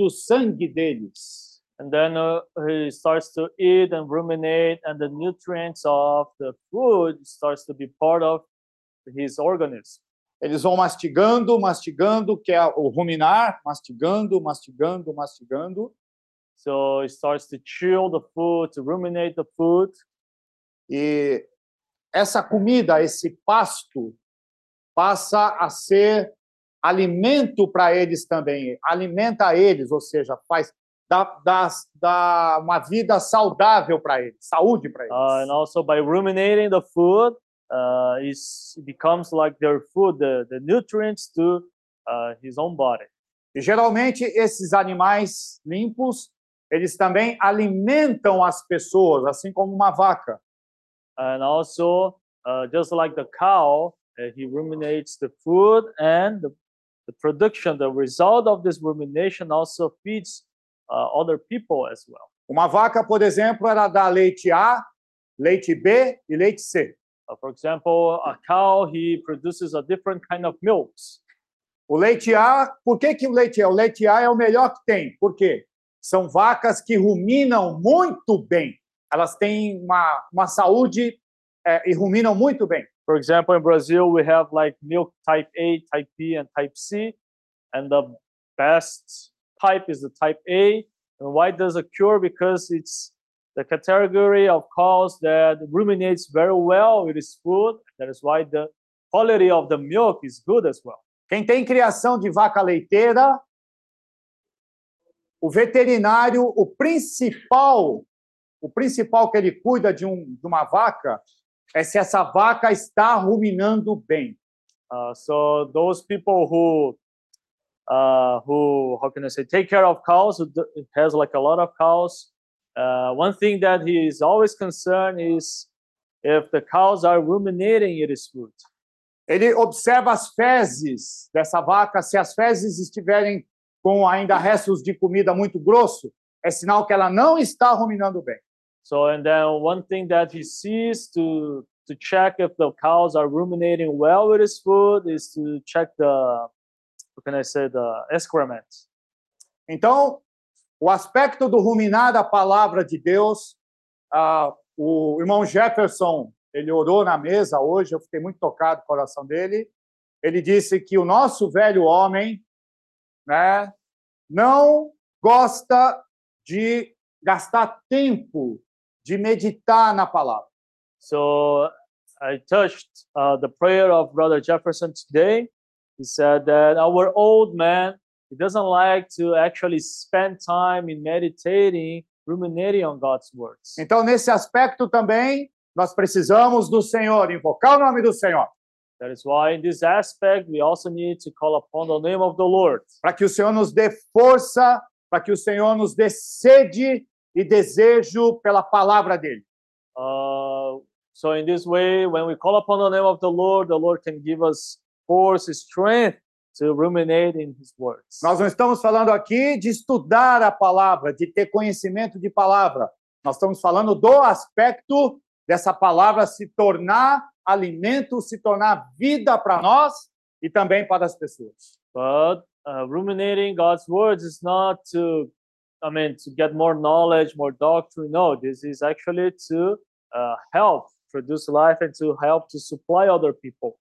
do sangue deles. And then uh, he starts to eat and ruminate, and the nutrients of the food starts to be part of his organism. Eles vão mastigando, mastigando, que é o ruminar, mastigando, mastigando, mastigando. So he starts to chew the food, to ruminate the food, E essa comida, esse pasto, passa a ser alimento para eles também. Alimenta eles, ou seja, faz dá, dá, dá uma vida saudável para eles, saúde para eles. uh, and also by ruminating the food, uh, it becomes like their food, the, the nutrients to uh, his own body. E geralmente esses animais limpos, eles também alimentam as pessoas, assim como uma vaca. And also, uh, just like the cow, uh, he ruminates the food and the, the production, the result of this rumination also feeds uh, other people as well. Uma vaca, por exemplo, ela dá leite A, leite B e leite C. Uh, for example, a cow, he produces a different kind of milks. O leite A, por que, que o leite A? O leite A é o melhor que tem. Por quê? São vacas que ruminam muito bem. Elas têm uma, uma saúde eh, e ruminam muito bem. For example, in Brazil, we have like milk type A, type B, and type C. And the best type is the type A. And why does it cure? Because it's the category of cows that ruminates very well with its food. That is why the quality of the milk is good as well. Quem tem criação de vaca leiteira, o veterinário, o principal, o principal que ele cuida de, um, de uma vaca é se essa vaca está ruminando bem. Uh, so those people who uh, who how can I say take care of cows who has like a lot of cows. Uh, one thing that he is always concerned is if the cows are ruminating its food. Ele observa as fezes dessa vaca, se as fezes estiverem com ainda restos de comida muito grosso, é sinal que ela não está ruminando bem. So and then one thing that he sees to to check if the cows are ruminating well with its food is to check the how can I say the excrement. Então, o aspecto do ruminar da palavra de Deus, ah, o irmão Jefferson, ele orou na mesa hoje, eu fiquei muito tocado o coração dele. Ele disse que o nosso velho homem, né, não gosta de gastar tempo de meditar na palavra. So I touched uh, the prayer of Brother Jefferson today. He said that our old man he doesn't like to actually spend time in meditating, ruminating on God's words. Então, nesse aspecto também, nós precisamos do Senhor, invocar o nome do Senhor, That is why, in this aspect, we also need to call upon the name of the Lord, para que o Senhor nos dê força, para que o Senhor nos dê sede e desejo pela palavra dele. Uh, so, in this way, when we call upon the name of the Lord, the Lord can give us force, strength to ruminate in His words. Nós não estamos falando aqui de estudar a palavra, de ter conhecimento de palavra. Nós estamos falando do aspecto dessa palavra se tornar alimento, se tornar vida para nós e também para as pessoas. But uh, ruminating God's words is not to, I mean, to get more knowledge, more doctrine. No, this is actually to uh, help produce life and to help to supply other people.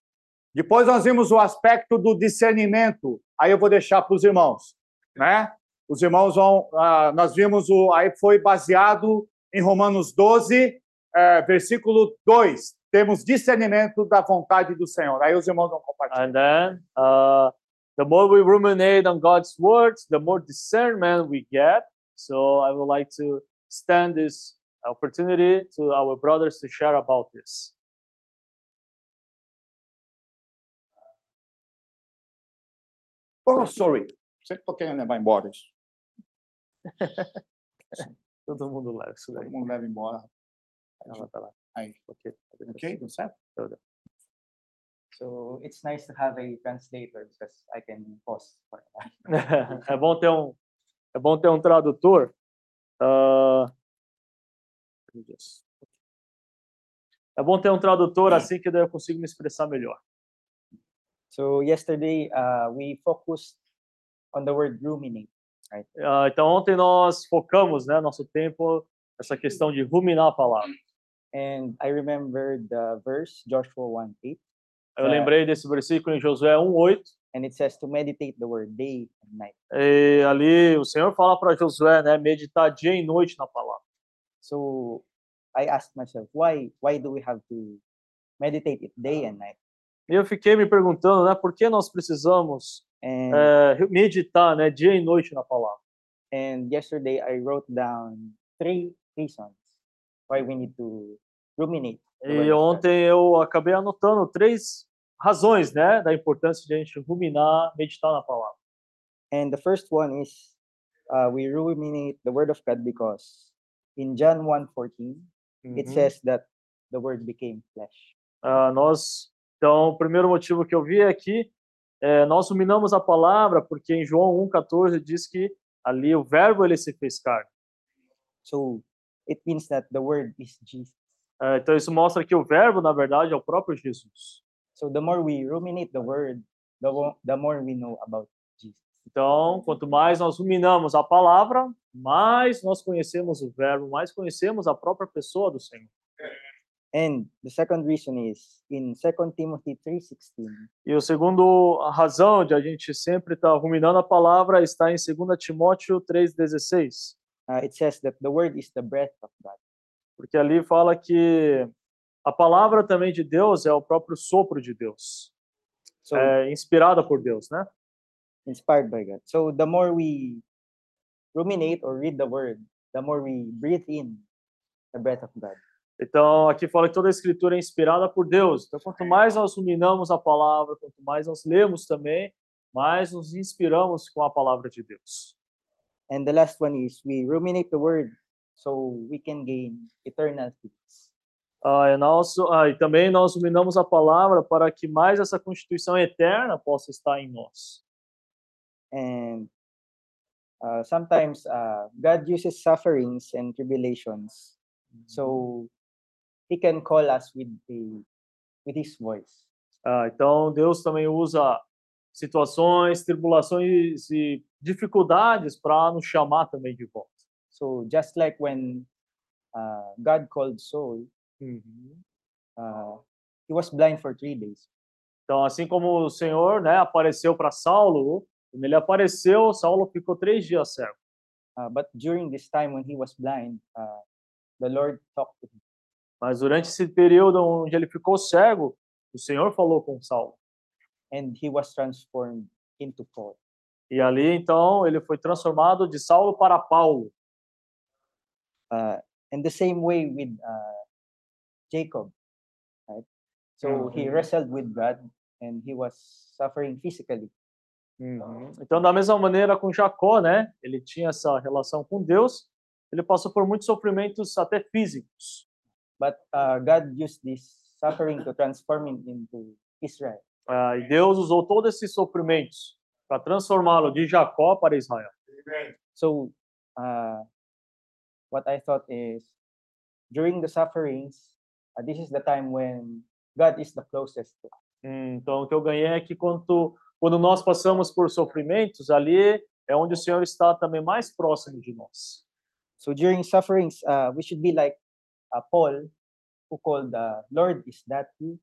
Depois nós vimos o aspecto do discernimento. Aí eu vou deixar para os irmãos, né? Os irmãos vão. ah, nós vimos o. Aí foi baseado em Romanos 12, eh, versículo 2. Temos discernimento da vontade do Senhor. Aí os irmãos vão compartilhar. And then uh, the more we ruminate on God's words, the more discernment we get. So I would like to extend this opportunity to our brothers to share about this. Oh, sorry. Sempre tô querendo levar embora. Todo mundo leva isso daí. Todo mundo leva embora. Ela tá lá. Aí. Ok. Ok? Tudo certo? So it's nice to have a translator because I can pause for a while. é bom ter um é bom ter um tradutor. Ah, é bom ter um tradutor assim que daí eu consigo me expressar melhor. So yesterday uh, we focused on the word ruminate. Ah, então ontem nós focamos, né, nosso tempo essa questão de ruminar a palavra. And I remember the verse, Joshua 1 8, Eu É. lembrei desse versículo em Josué 1:8, and it says to meditate the word day and night. e ali o Senhor fala para Josué, né, meditar dia e noite na palavra. So I asked myself, why why do we have to meditate it day and night? E eu fiquei me perguntando, né, por que nós precisamos And eh, meditar, né, dia e noite na palavra? and yesterday I wrote down three reasons why we need to ruminate. E ontem eu acabei anotando três razões, né, da importância de a gente ruminar, meditar na palavra. And the first one is uh, we ruminate the word of God because in John 1:14 it Uhum. says that the word became flesh. Ah, nós, então, o primeiro motivo que eu vi é que eh, nós ruminamos a palavra porque em João 1:14 diz que ali o verbo ele se fez carne. So it means that the word is Jesus. Ah, então isso mostra que o verbo na verdade é o próprio Jesus. So the more we ruminate the word, the, the more we know about Jesus. Então, quanto mais nós ruminamos a palavra, mais nós conhecemos o verbo, mais conhecemos a própria pessoa do Senhor. And the second reason is in 2 Timothy 3:16 E o segundo a razão de a gente sempre estar ruminando a palavra está em 2 Timóteo 3:16, uh, it says that the word is the breath of God. porque ali fala que a palavra também de Deus é o próprio sopro de Deus, So é inspirada por Deus, né? inspired by God. So the more we ruminate or read the word, the more we breathe in the breath of God. Então, aqui fala que toda a escritura é inspirada por Deus. Então, quanto mais nós ruminamos a palavra, quanto mais nós lemos também, mais nos inspiramos com a palavra de Deus. And the last one is we ruminate the word so we can gain eternal peace. Ah, nosso, ah, e também nós ruminamos a palavra para que mais essa constituição eterna possa estar em nós. And uh, sometimes uh, God uses sufferings and tribulations so he can call us with the with his voice. Ah, então, Deus também usa situações, tribulações e dificuldades para nos chamar também de volta. So just like when uh, God called Saul, uh, he was blind for three days. Então, assim como o Senhor né, apareceu para Saulo, quando ele apareceu, Saulo ficou três dias cego. Uh, but during this time when he was blind, uh, the Lord talked to him. Mas durante esse período onde ele ficou cego, o Senhor falou com Saulo. and he was transformed into Paul. E ali, então, ele foi transformado de Saulo para Paulo. Uh, and the same way with uh, Jacob, right? So he Mhm. wrestled with God and he was suffering physically. Então, da mesma maneira com Jacó, né? Ele tinha essa relação com Deus, ele passou por muitos sofrimentos até físicos. But uh, God used this suffering to transform him into Israel. Ah, e Deus usou todos esses sofrimentos para transformá-lo de Jacó para Israel. So uh, what I thought is during the sufferings, uh, this is the time when God is the closest to us. Hum, Então, o que eu ganhei é que quando, quando nós passamos por sofrimentos, ali é onde o Senhor está também mais próximo de nós. So during sufferings, uh, we should be like uh, Paul, who called the Lord, is that you?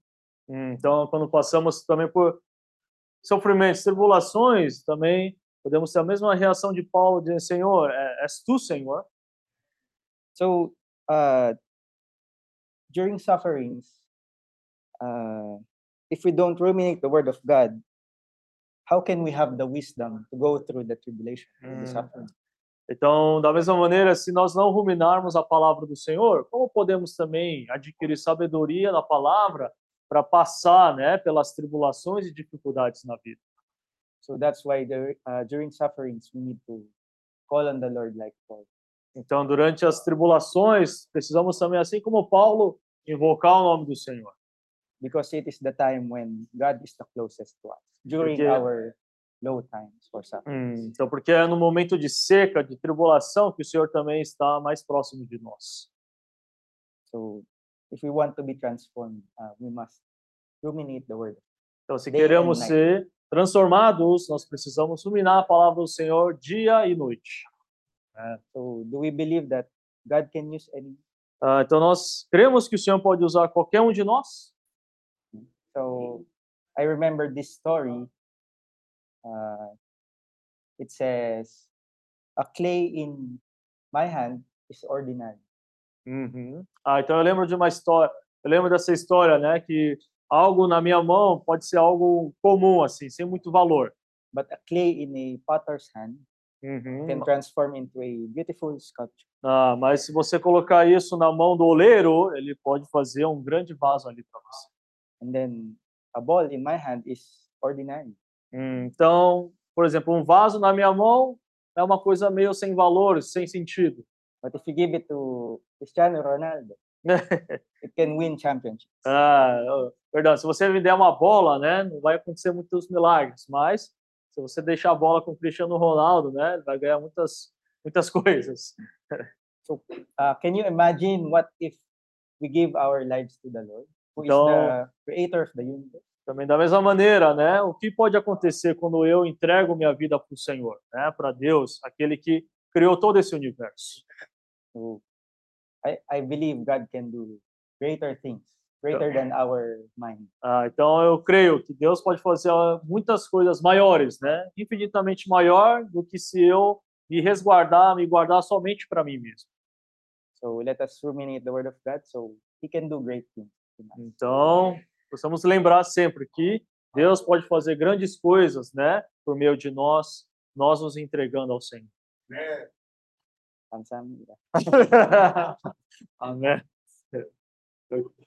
Hum, Então, quando passamos também por sofrimentos, tribulações, também podemos ter a mesma reação de Paulo, dizendo: Senhor, é- és tu, Senhor? So uh, during sufferings, uh, if we don't ruminate the word of God, how can we have the wisdom to go through the tribulation, through the suffering? Então, da mesma maneira, se nós não ruminarmos a palavra do Senhor, como podemos também adquirir sabedoria na palavra para passar, né, pelas tribulações e dificuldades na vida? So that's why the, uh, during sufferings we need to call on the Lord like Paul. Então, durante as tribulações, precisamos também, assim como Paulo, invocar o nome do Senhor. because it is the time when God is the closest to us during Porque- our low times for suffering. Então, porque é no momento de seca, de tribulação, que o Senhor também está mais próximo de nós. So if we want to be transformed, uh, we must ruminate the word. Então, se Day queremos ser transformados, nós precisamos ruminar a palavra do Senhor dia e noite. So do we believe that God can use any? Ah, então nós cremos que o Senhor pode usar qualquer um de nós. So I remember this story. Uh, it says, "A clay in my hand is ordinary, Ah, então eu lembro de uma história, eu lembro dessa história, né, que algo na minha mão pode ser algo comum assim, sem muito valor. but a clay in a potter's hand can transform into a beautiful sculpture." Ah, mas se você colocar isso na mão do oleiro, ele pode fazer um grande vaso ali para você. And then a ball in my hand is ordinary. Hum, Então, por exemplo, um vaso na minha mão é uma coisa meio sem valor, sem sentido. But if you give it to Cristiano Ronaldo, it can win championships. Ah, oh, perdão, se você me der uma bola, né, não vai acontecer muitos milagres, mas se você deixar a bola com o Cristiano Ronaldo, né, ele vai ganhar muitas muitas coisas. Uh, can you imagine what if we give our lives to the Lord, who is No. the creator of the universe? Também da mesma maneira, né, o que pode acontecer quando eu entrego minha vida para o Senhor, né, para Deus, aquele que criou todo esse universo? So I, I believe God can do greater things, greater than our mind. Ah, então eu creio que Deus pode fazer ah, muitas coisas maiores, né? Infinitamente maior do que se eu me resguardar, me guardar somente para mim mesmo. So let us ruminate the word of God so he can do great things. Então, precisamos lembrar sempre que Deus pode fazer grandes coisas, né? Por meio de nós, nós nos entregando ao Senhor. Kamsahamnida. Amém.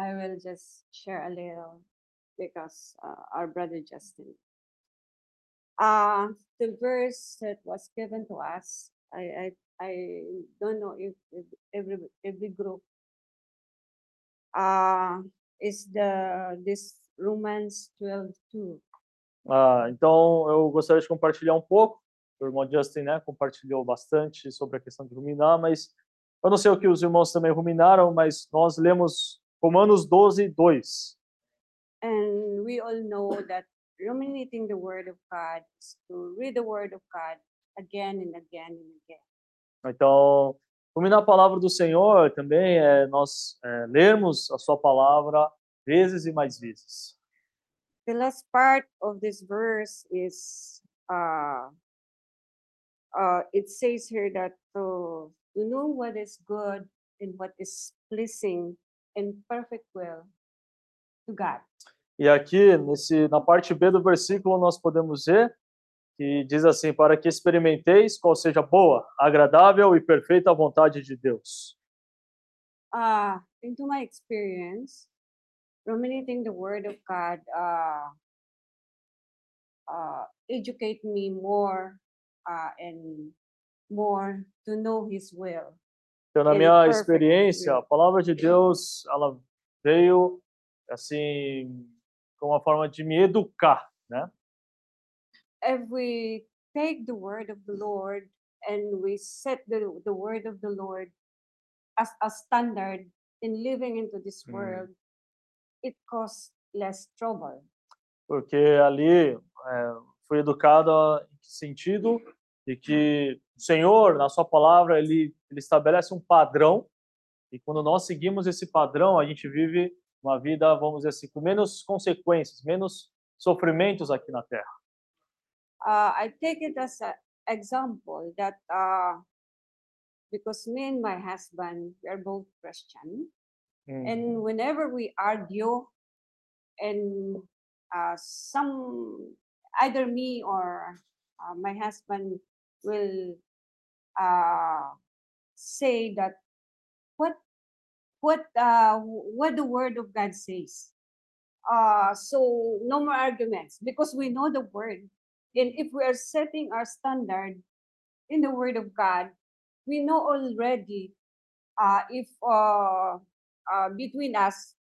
I will just share a little because uh, our brother Justin. Uh, the verse that was given to us, I, I, I don't know if, if every, every group uh, is the this Romans 12 2. Ah, então, eu gostaria de compartilhar um pouco. O irmão Justin, né, compartilhou bastante sobre a questão de ruminar, mas eu não sei o que os irmãos também ruminaram, mas nós lemos Romanos 12, 2. And we all know that ruminating the word of God is to read the word of God again and again and again. Então, ruminar a palavra do Senhor também é nós é, lermos a sua palavra vezes e mais vezes. the last part of this verse is uh uh it says here that to, to know what is good and what is pleasing and perfect will to God. E aqui, nesse, na parte B do versículo, nós podemos ver que diz assim: Para que experimenteis qual seja boa, agradável e perfeita vontade de Deus. Uh into my experience, ruminating the word of God uh uh educate me more uh and more to know his will. Então, na Ele minha perfect experiência, a palavra de Deus, ela veio assim, como uma forma de me educar, né? if we take the word of the Lord and we set the, the word of the Lord as a standard in living into this Mm. world, it causes less trouble. Porque ali é, fui educado em que sentido de que o Senhor, na sua palavra, ele, ele estabelece um padrão e quando nós seguimos esse padrão, a gente vive uma vida, vamos dizer assim, com menos consequências, menos sofrimentos aqui na Terra. Uh, I take it as an example that uh, because me and my husband, we are both Christian, and whenever we argue and uh, some either me or uh, my husband will uh, say that what what uh, what the word of god says. Uh, so no more arguments because we know the word. And if we are setting our standard in the word of god we know already uh, if uh, uh, between us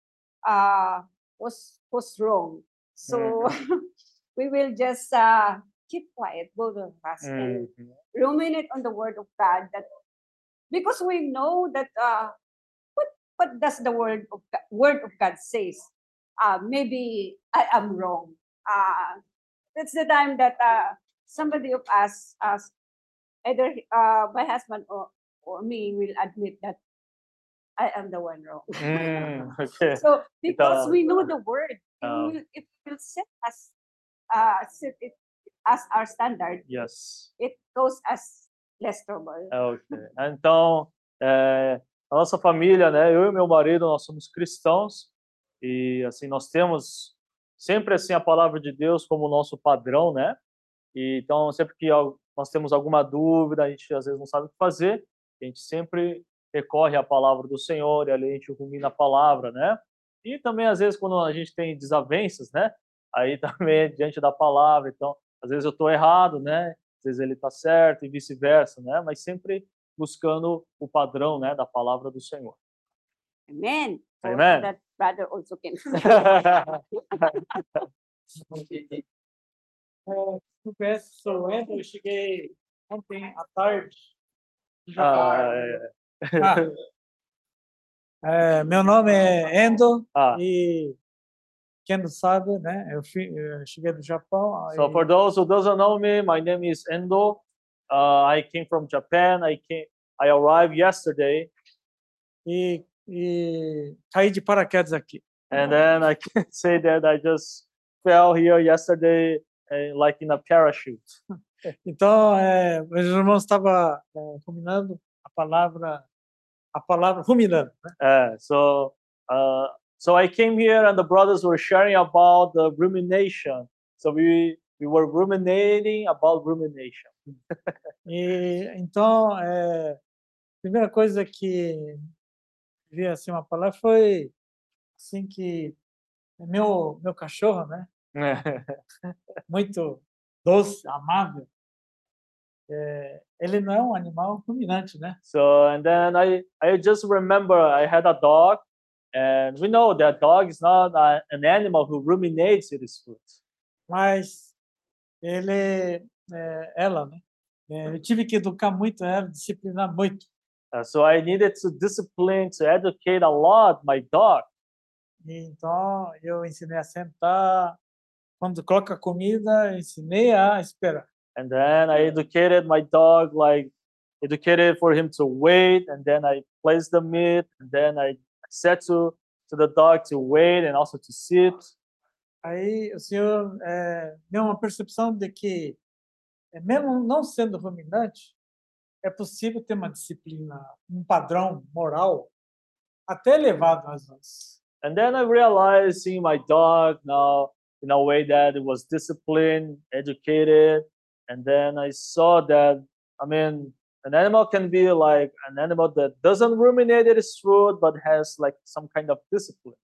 uh, was was wrong. So we will just uh, keep quiet, both of us, and ruminate on the word of God. That because we know that uh, what what does the word of Go- word of God says? Uh, maybe I am wrong. Uh, that's the time that uh, somebody of us, us either uh, my husband or, or me, will admit that I am the one wrong. Mm, okay. So because uh, we know the word, it um, will, it will set us, uh, set it as our standard. Yes. It goes as less trouble. Ok. Então, é, a nossa família, né? Eu e meu marido, nós somos cristãos e assim nós temos sempre assim a palavra de Deus como nosso padrão, né? E, então, sempre que nós temos alguma dúvida, a gente às vezes não sabe o que fazer, a gente sempre recorre à palavra do Senhor e ali a gente rumina a palavra, né? E também às vezes quando a gente tem desavenças, né? Aí também é diante da palavra, então às vezes eu estou errado, né? Às vezes ele está certo e vice-versa, né? Mas sempre buscando o padrão, né, da palavra do Senhor. Amen. So Amen. That brother also can. É, eu cheguei ontem à tarde. Ah, é. É, meu nome é Endo Ah, e não sabe, né? Eu, fi- eu cheguei do Japão. so for those who doesn't know me, my name is Endo. Uh, I came from Japan. I came. I arrived yesterday, e, e caí de paraquedas aqui. and then I can say that I just fell here yesterday, uh, like in a parachute. Então, é, meus irmãos estavam é, ruminando a palavra, a palavra ruminando. Né? Uh, so, uh, so I came here, and the brothers were sharing about the rumination. So we we were ruminating about rumination. E então, é, a primeira coisa que vi assim uma palavra foi assim que meu meu cachorro, né? Muito doce, amável. é, ele não é um animal ruminante, né? So and then I I just remember I had a dog, and we know that dog is not a, an animal who ruminates its food. Mas ele, é, ela, né? É, eu tive que educar muito ela, disciplinar muito. Uh, so I needed to discipline to educate a lot my dog. E, então eu ensinei a sentar. Quando coloca comida, eu ensinei a esperar. And then I educated my dog like educated for him to wait, and then I placed the meat, and then I said to to the dog to wait and also to sit. Aí o senhor é, deu uma percepção de que, mesmo não sendo ruminante, é possível ter uma disciplina, um padrão moral até elevado às vezes. And then I realized seeing my dog now in a way that it was disciplined, educated, and then I saw that I mean an animal can be like an animal that doesn't ruminate its food but has like some kind of discipline.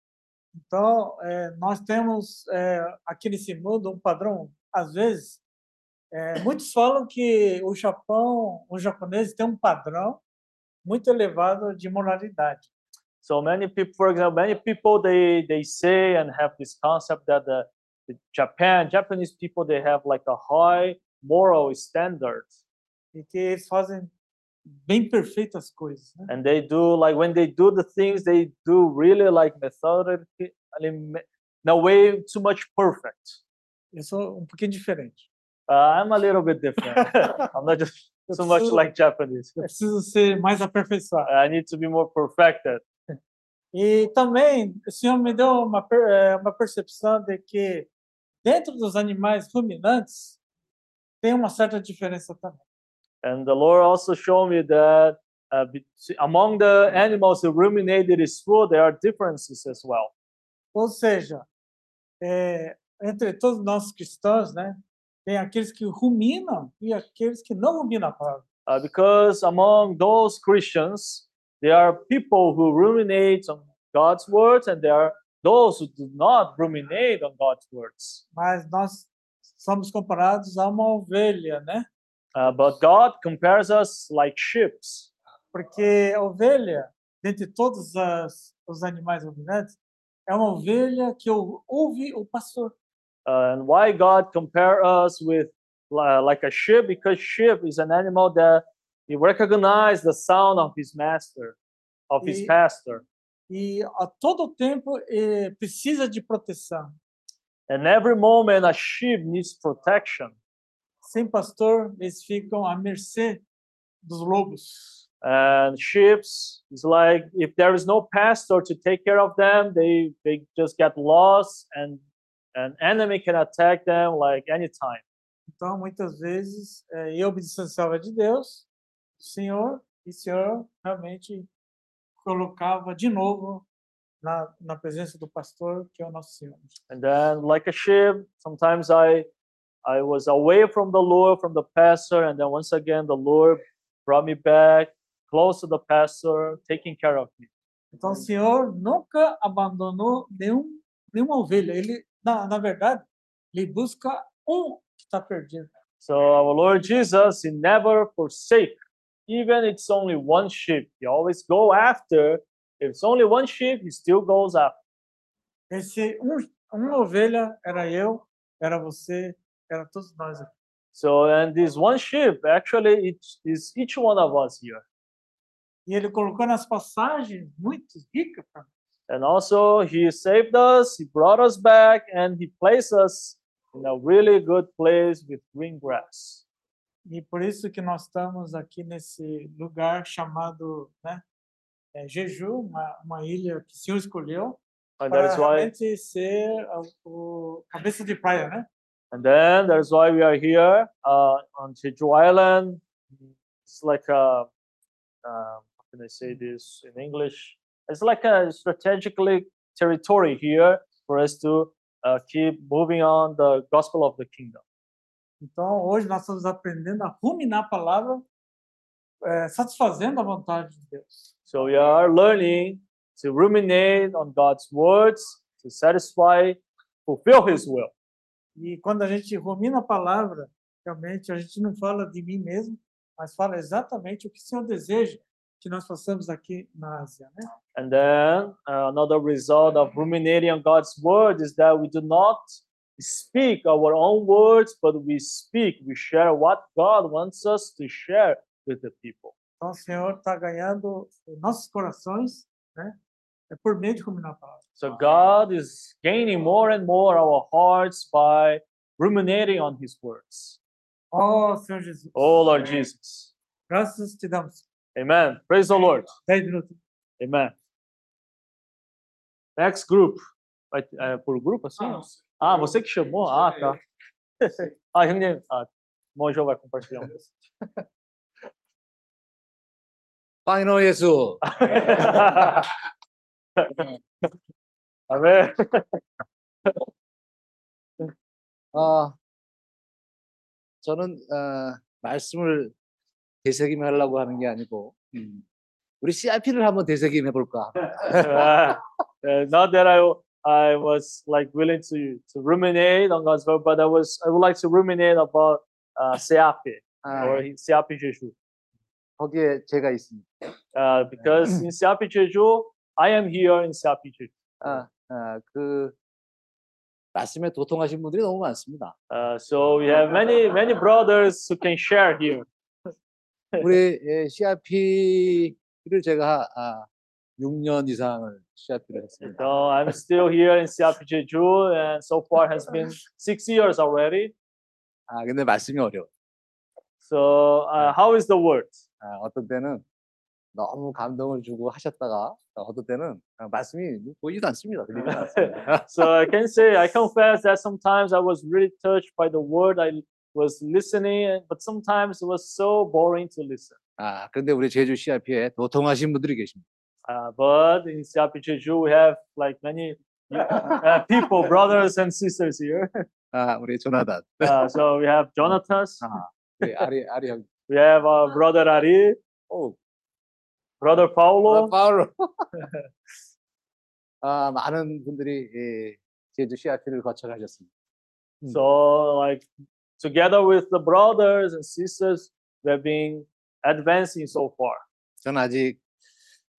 Então, é, nós temos é, aqui nesse mundo um padrão, às vezes, é, muitos falam que o Japão, os japoneses têm um padrão muito elevado de moralidade. So many people, for example, many people they they say and have this concept that the, the Japan Japanese people they have like a high moral standard e que eles fazem bem perfeitas coisas. Né? and they do like when they do the things they do really like methodically in a way too much perfect. Eu sou um pouquinho diferente. Uh, I'm a little bit different. I'm not just Eu so much preciso- like Japanese. Eu preciso ser mais aperfeiçoado. I need to be more perfected. E também o Senhor me deu uma, eh, uma percepção de que dentro dos animais ruminantes tem uma certa diferença também. And the Lord also showed me that uh, among the animals who ruminated his food, there are differences as well. Ou seja, eh, entre todos nós cristãos, né, tem aqueles que ruminam e aqueles que não ruminam a palavra. Uh, because among those Christians, there are people who ruminate on God's words, and there are those who do not ruminate on God's words. Mas nós somos comparados a uma ovelha, né? Uh, but God compares us like sheep. Porque a ovelha, dentre todos as, os animais ruminantes, é uma ovelha que ouve o pastor. Uh, and why God compare us with uh, like a sheep? Because sheep is an animal that he recognize the sound of his master, of his E- pastor. e a todo tempo eh, precisa de proteção. And every moment a sheep needs protection. Sem pastor, eles ficam à mercê dos lobos. And sheep is like if there is no pastor to take care of them, they they just get lost and an enemy can attack them like anytime. Então, muitas vezes, eh, eu me distanciava de Deus, do Senhor, e o Senhor realmente colocava de novo na, na presença do pastor, que é o nosso Senhor. And then like a sheep, sometimes I I was away from the Lord, from the pastor, and then once again the Lord brought me back close to the pastor, taking care of me. Então, o Senhor nunca abandonou nenhum, nenhuma ovelha. Ele, na, na verdade, ele busca um que está perdido. So our Lord Jesus, He never forsake, even it's only one sheep. He always go after. If it's only one sheep, He still goes after. Esse um, uma ovelha era eu, era você, era todos nós aqui. So and this one sheep actually it is each one of us here. E ele colocou nas passagens muito ricas para And also He saved us, He brought us back, and He placed us in a really good place with green grass. E por isso que nós estamos aqui nesse lugar chamado né, é, Jeju, uma, uma ilha que o Senhor escolheu And para that's why realmente ser a- o cabeça de praia, né? And then that's why we are here uh, on Jeju Island. It's like a, uh, how can I say this in English? It's like a strategically territory here for us to uh, keep moving on the gospel of the kingdom. Então, hoje nós estamos aprendendo a ruminar a palavra, é, satisfazendo a vontade de Deus. So we are learning to ruminate on God's words to satisfy, fulfill His will. E quando a gente rumina a palavra, realmente a gente não fala de mim mesmo, mas fala exatamente o que o Senhor deseja que nós façamos aqui na Ásia, né? And then uh, another result of ruminating on God's word is that we do not speak our own words, but we speak, we share what God wants us to share with the people. Então, o Senhor está ganhando os nossos corações, né? So God is gaining more and more our hearts by ruminating on His words. Oh, Senhor Jesus. Oh, Lord Jesus. Graças te damos. Amen. Praise the Lord. Amen. Next group. É, por grupo assim? Ah, ah, você que chamou? Ah, tá. ah, Reunião. Ah, Monjo vai compartilhar um Pai não Jesus. Amém. 아, 저는 어, 말씀을 되새김 하려고 하는 게 아니고 음, 우리 CRP를 한번 되새김 해 볼까. Uh, uh, not that I I was like willing to to ruminate on God's word, but I was I would like to ruminate about uh, Seapi 아, or Seapi Jeju. 거기에 제가 있습니다. Uh, because in Seapi Jeju, I am here in Seapi Jeju. 아, 아, 그 말씀에 도통하신 분들이 너무 많습니다. Uh, so we have many many brothers who can share here. 우리 예, CRP를 제가 아, 6년 이상을 CRP를 했습니다. So I'm still here in Seapi Jeju, and so far has been six years already. 아, 근데 말씀이 어려워. So uh, how is the word? 아, 어떤 때는 너무 감동을 주고 하셨다가 어떤 때는 아, 말씀이 보이지도 않습니다. So I can say, I confess that sometimes I was really touched by the word I was listening, but sometimes it was so boring to listen. 아, 근데 우리 제주 CRP에 도통하신 분들이 계십니다. Uh, but in Siapi Jeju, we have like many uh, people, brothers and sisters here. 아, 우리 조나단, Uh, so we have Jonathan, 아, 우리 아리 아리 형, we have uh, brother Ari, 오, brother 아, Paulo. 파울로. 아, 많은 분들이 예, 제주 CRP를 거쳐가셨습니다. So like together with the brothers and sisters, we have been advancing so far. 저는 아직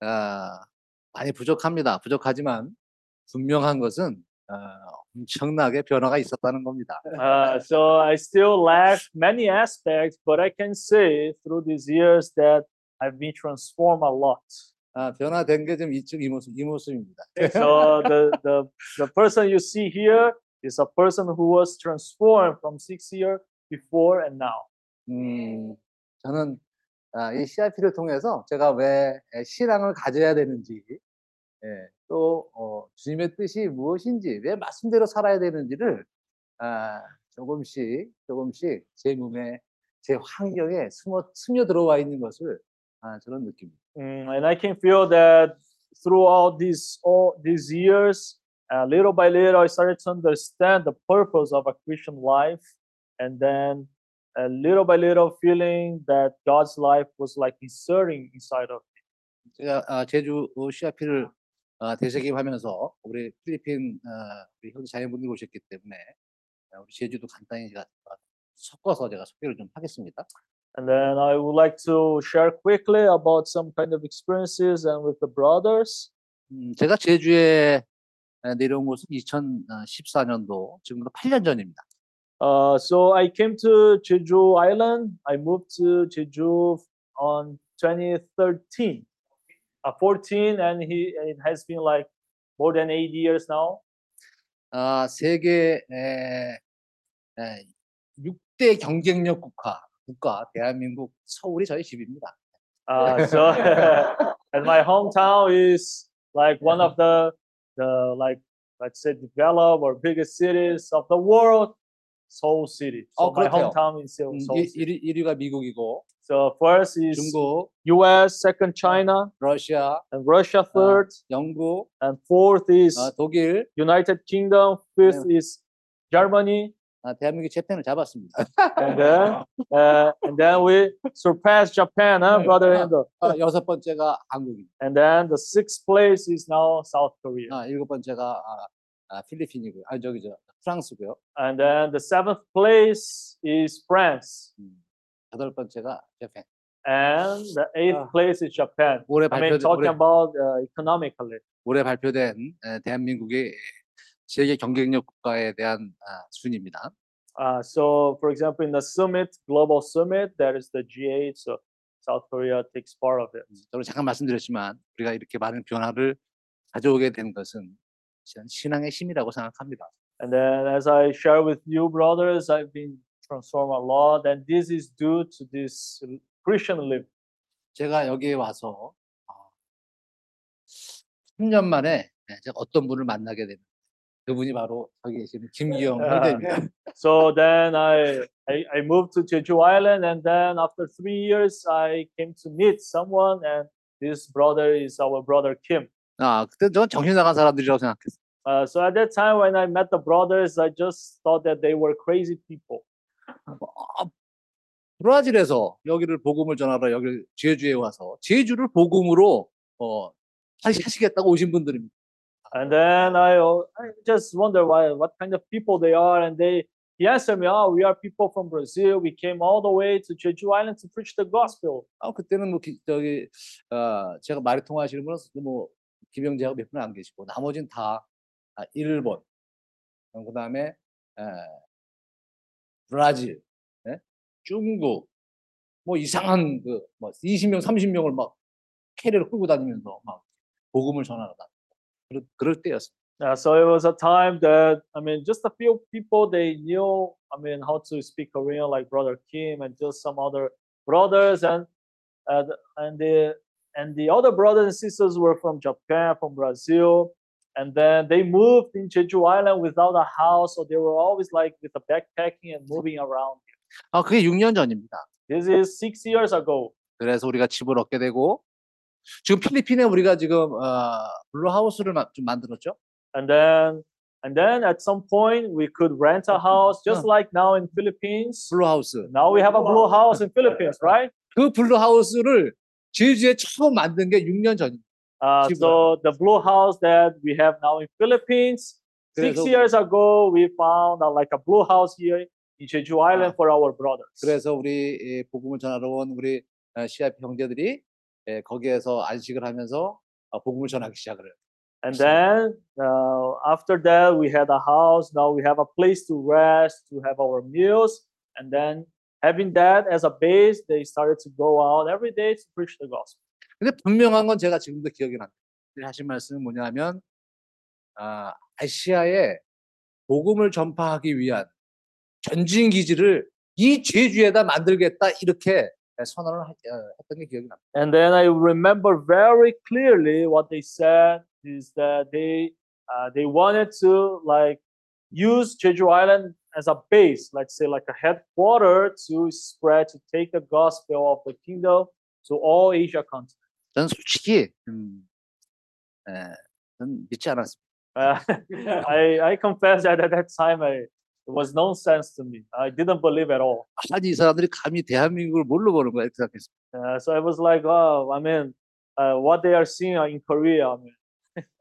아, 많이 부족합니다. 부족하지만 분명한 것은 아, 엄청나게 변화가 있었다는 겁니다. Uh, so I still lack many aspects, but I can say through these years that I've been transformed a lot. 아, 변화된 게 좀 이쪽 이 모습 이 모습입니다. So the, the, the person you see here is a person who was transformed from six years before and now. 음, 저는 아, 이 CRP를 통해서 제가 왜 에, 신앙을 가져야 되는지, 예, 또 어, 주님의 뜻이 무엇인지, 왜 말씀대로 살아야 되는지를 아, 조금씩 조금씩 제 몸에, 제 환경에 스며, 스며 들어와 있는 것을 아, 저는 느낍니다. Mm, and I can feel that throughout these all these years, uh, little by little, I started to understand the purpose of a Christian life, and then uh, little by little, feeling that God's life was like inserting inside of me. 제가 아, 제주 CRP를 아, 대세기하면서 우리 필리핀 아, 우리 형 자녀분들이 오셨기 때문에 아, 우리 제주도 간단히 제가 섞어서 제가 소개를 좀 하겠습니다. And then I would like to share quickly about some kind of experiences and with the brothers. 음, 제가 제주에 에, 내려온 곳은 2014년도 지금부터 8년 전입니다. Uh, so I came to Jeju Island. I moved to Jeju on 2013, uh, 14, and he and it has been like more than eight years now. 아, 세계 에, 에, 6대 경쟁력 국가 국가 대한민국 서울이 저희 집입니다. Uh, so and my hometown is like one of the the like let's say developed or biggest cities of the world, Seoul City. So 어, my 그렇대요. hometown is Seoul. 음, Seoul 일, City. 1위, 가 미국이고 So first is 중국, U.S., second China, 러시아, and Russia third, 영국, and fourth is 아, 독일, United Kingdom. Fifth is Germany, 아, 대한민국이 재팬을 잡았습니다. and then uh, and then we surpassed Japan, huh, brother Endo. 아, 여섯 번째가 한국입니다. And then the sixth place is now South Korea. 아, 일곱 번째가 아, 아, 필리핀이고요. 아, 저기 저 프랑스고요. And then the seventh place is France. 음, 여덟 번째가 재팬. And the eighth place is Japan. 올해 I mean, talking 올해, about uh, economically. 올해 발표된 에, 대한민국의 세계 경쟁력 국가에 대한 아, 순입니다. Uh, so, for example, in the summit, global summit, that is the G8. So, South Korea takes part of it. 저는 잠깐 말씀드렸지만 우리가 이렇게 많은 변화를 가져오게 된 것은 신앙의 힘이라고 생각합니다. And then, as I share with you, brothers, I've been transformed a lot, and this is due to this Christian life. 제가 여기에 와서 어, 10년 만에 예, 제가 어떤 분을 만나게 됩니다. 그분이 바로 저기 계시는 김기영 형제입니다. So then I, I I moved to Jeju Island, and then after three years, I came to meet someone, and this brother is our brother Kim. 아, 그때 전 정신 나간 사람들이라고 생각했어요. Uh, so at that time, when I met the brothers, I just thought that they were crazy people. 아, 브라질에서 여기를 복음을 전하러 여기 제주에 와서 제주를 복음으로 어, 하시- 하시겠다고 오신 분들입니다. And then I, uh, I just wonder why, what kind of people they are. And they, he answered me, oh, we are people from Brazil. We came all the way to Jeju Island to preach the gospel. 아, 그때는 뭐 기- 저기 어, 제가 말이 통하시는 분은 뭐 김영재하고 몇 분 안 계시고 나머지는 다 아, 일본, 그 다음에 브라질, 예? 중국, 뭐 이상한 그뭐 20명, 30명을 막 캐리를 끌고 다니면서 막 복음을 전하다. 그럴, 그럴 때였어요. Uh, so it was a time that, I mean, just a few people, they knew, I mean, how to speak Korean, like Brother Kim and just some other brothers. And, uh, th- and the, and the other brothers and sisters were from Japan, from Brazil. And then they moved in Jeju Island without a house. So they were always like with a backpacking and moving around. 아, 그게 6년 전입니다. This is six years ago. 그래서 우리가 집을 얻게 되고 지금 필리핀에 우리가 지금 어, 블루하우스를 마- 좀 만들었죠. And then, and then at some point we could rent a house, just like now in Philippines. 블루하우스. Now we have a blue house in Philippines, right? 그 블루하우스를 제주에 처음 만든 게 6년 전입니다. Uh, so the blue house that we have now in Philippines, six years ago we found uh, like a blue house here in Jeju Island for our brothers. 그래서 우리 이 복음을 전하러 온 우리 어, CIP 형제들이 예, 거기에서 안식을 하면서 어, 복음을 전하기 시작을 해요. And then uh, after that we had a house. Now we have a place to rest, to have our meals, and then having that as a base, they started to go out every day to preach the gospel. 근데 분명한 건 제가 지금도 기억이 납니다. 하신 말씀은 뭐냐면 아, 아시아에 복음을 전파하기 위한 전진 기지를 이 제주에다 만들겠다 이렇게 선언을 하- 어, 했던 게 기억이 납니다. And then I remember very clearly what they said is that they uh, they wanted to like use Jeju Island as a base, let's say like a headquarter to spread to take the gospel of the kingdom to all Asia continent. 저는 솔직히 음, 에, 저는 믿지 않았습니다. Uh, I I confess that at that time I it was nonsense to me. I didn't believe at all. 아니 이 사람들이 감히 대한민국을 뭘로 보는 거야 이렇게 생각했습니다. Uh, so I was like, oh, I mean, uh, what they are seeing in Korea. I mean,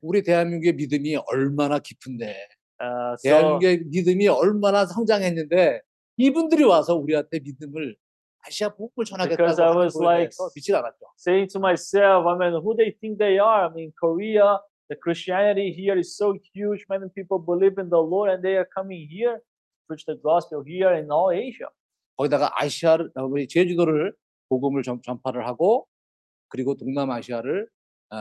우리 대한민국의 믿음이 얼마나 깊은데 uh, so 대한민국의 믿음이 얼마나 성장했는데 이분들이 와서 우리한테 믿음을 아시아 복음을 Because I was like- saying to myself, I mean, who they think they are? I mean, Korea, the Christianity here is so huge. Many people believe in the Lord, and they are coming here, preach the gospel here in all Asia. 거기다가 아시아를 어, 우리 제주도를 복음을 전, 전파를 하고 그리고 동남아시아를 어,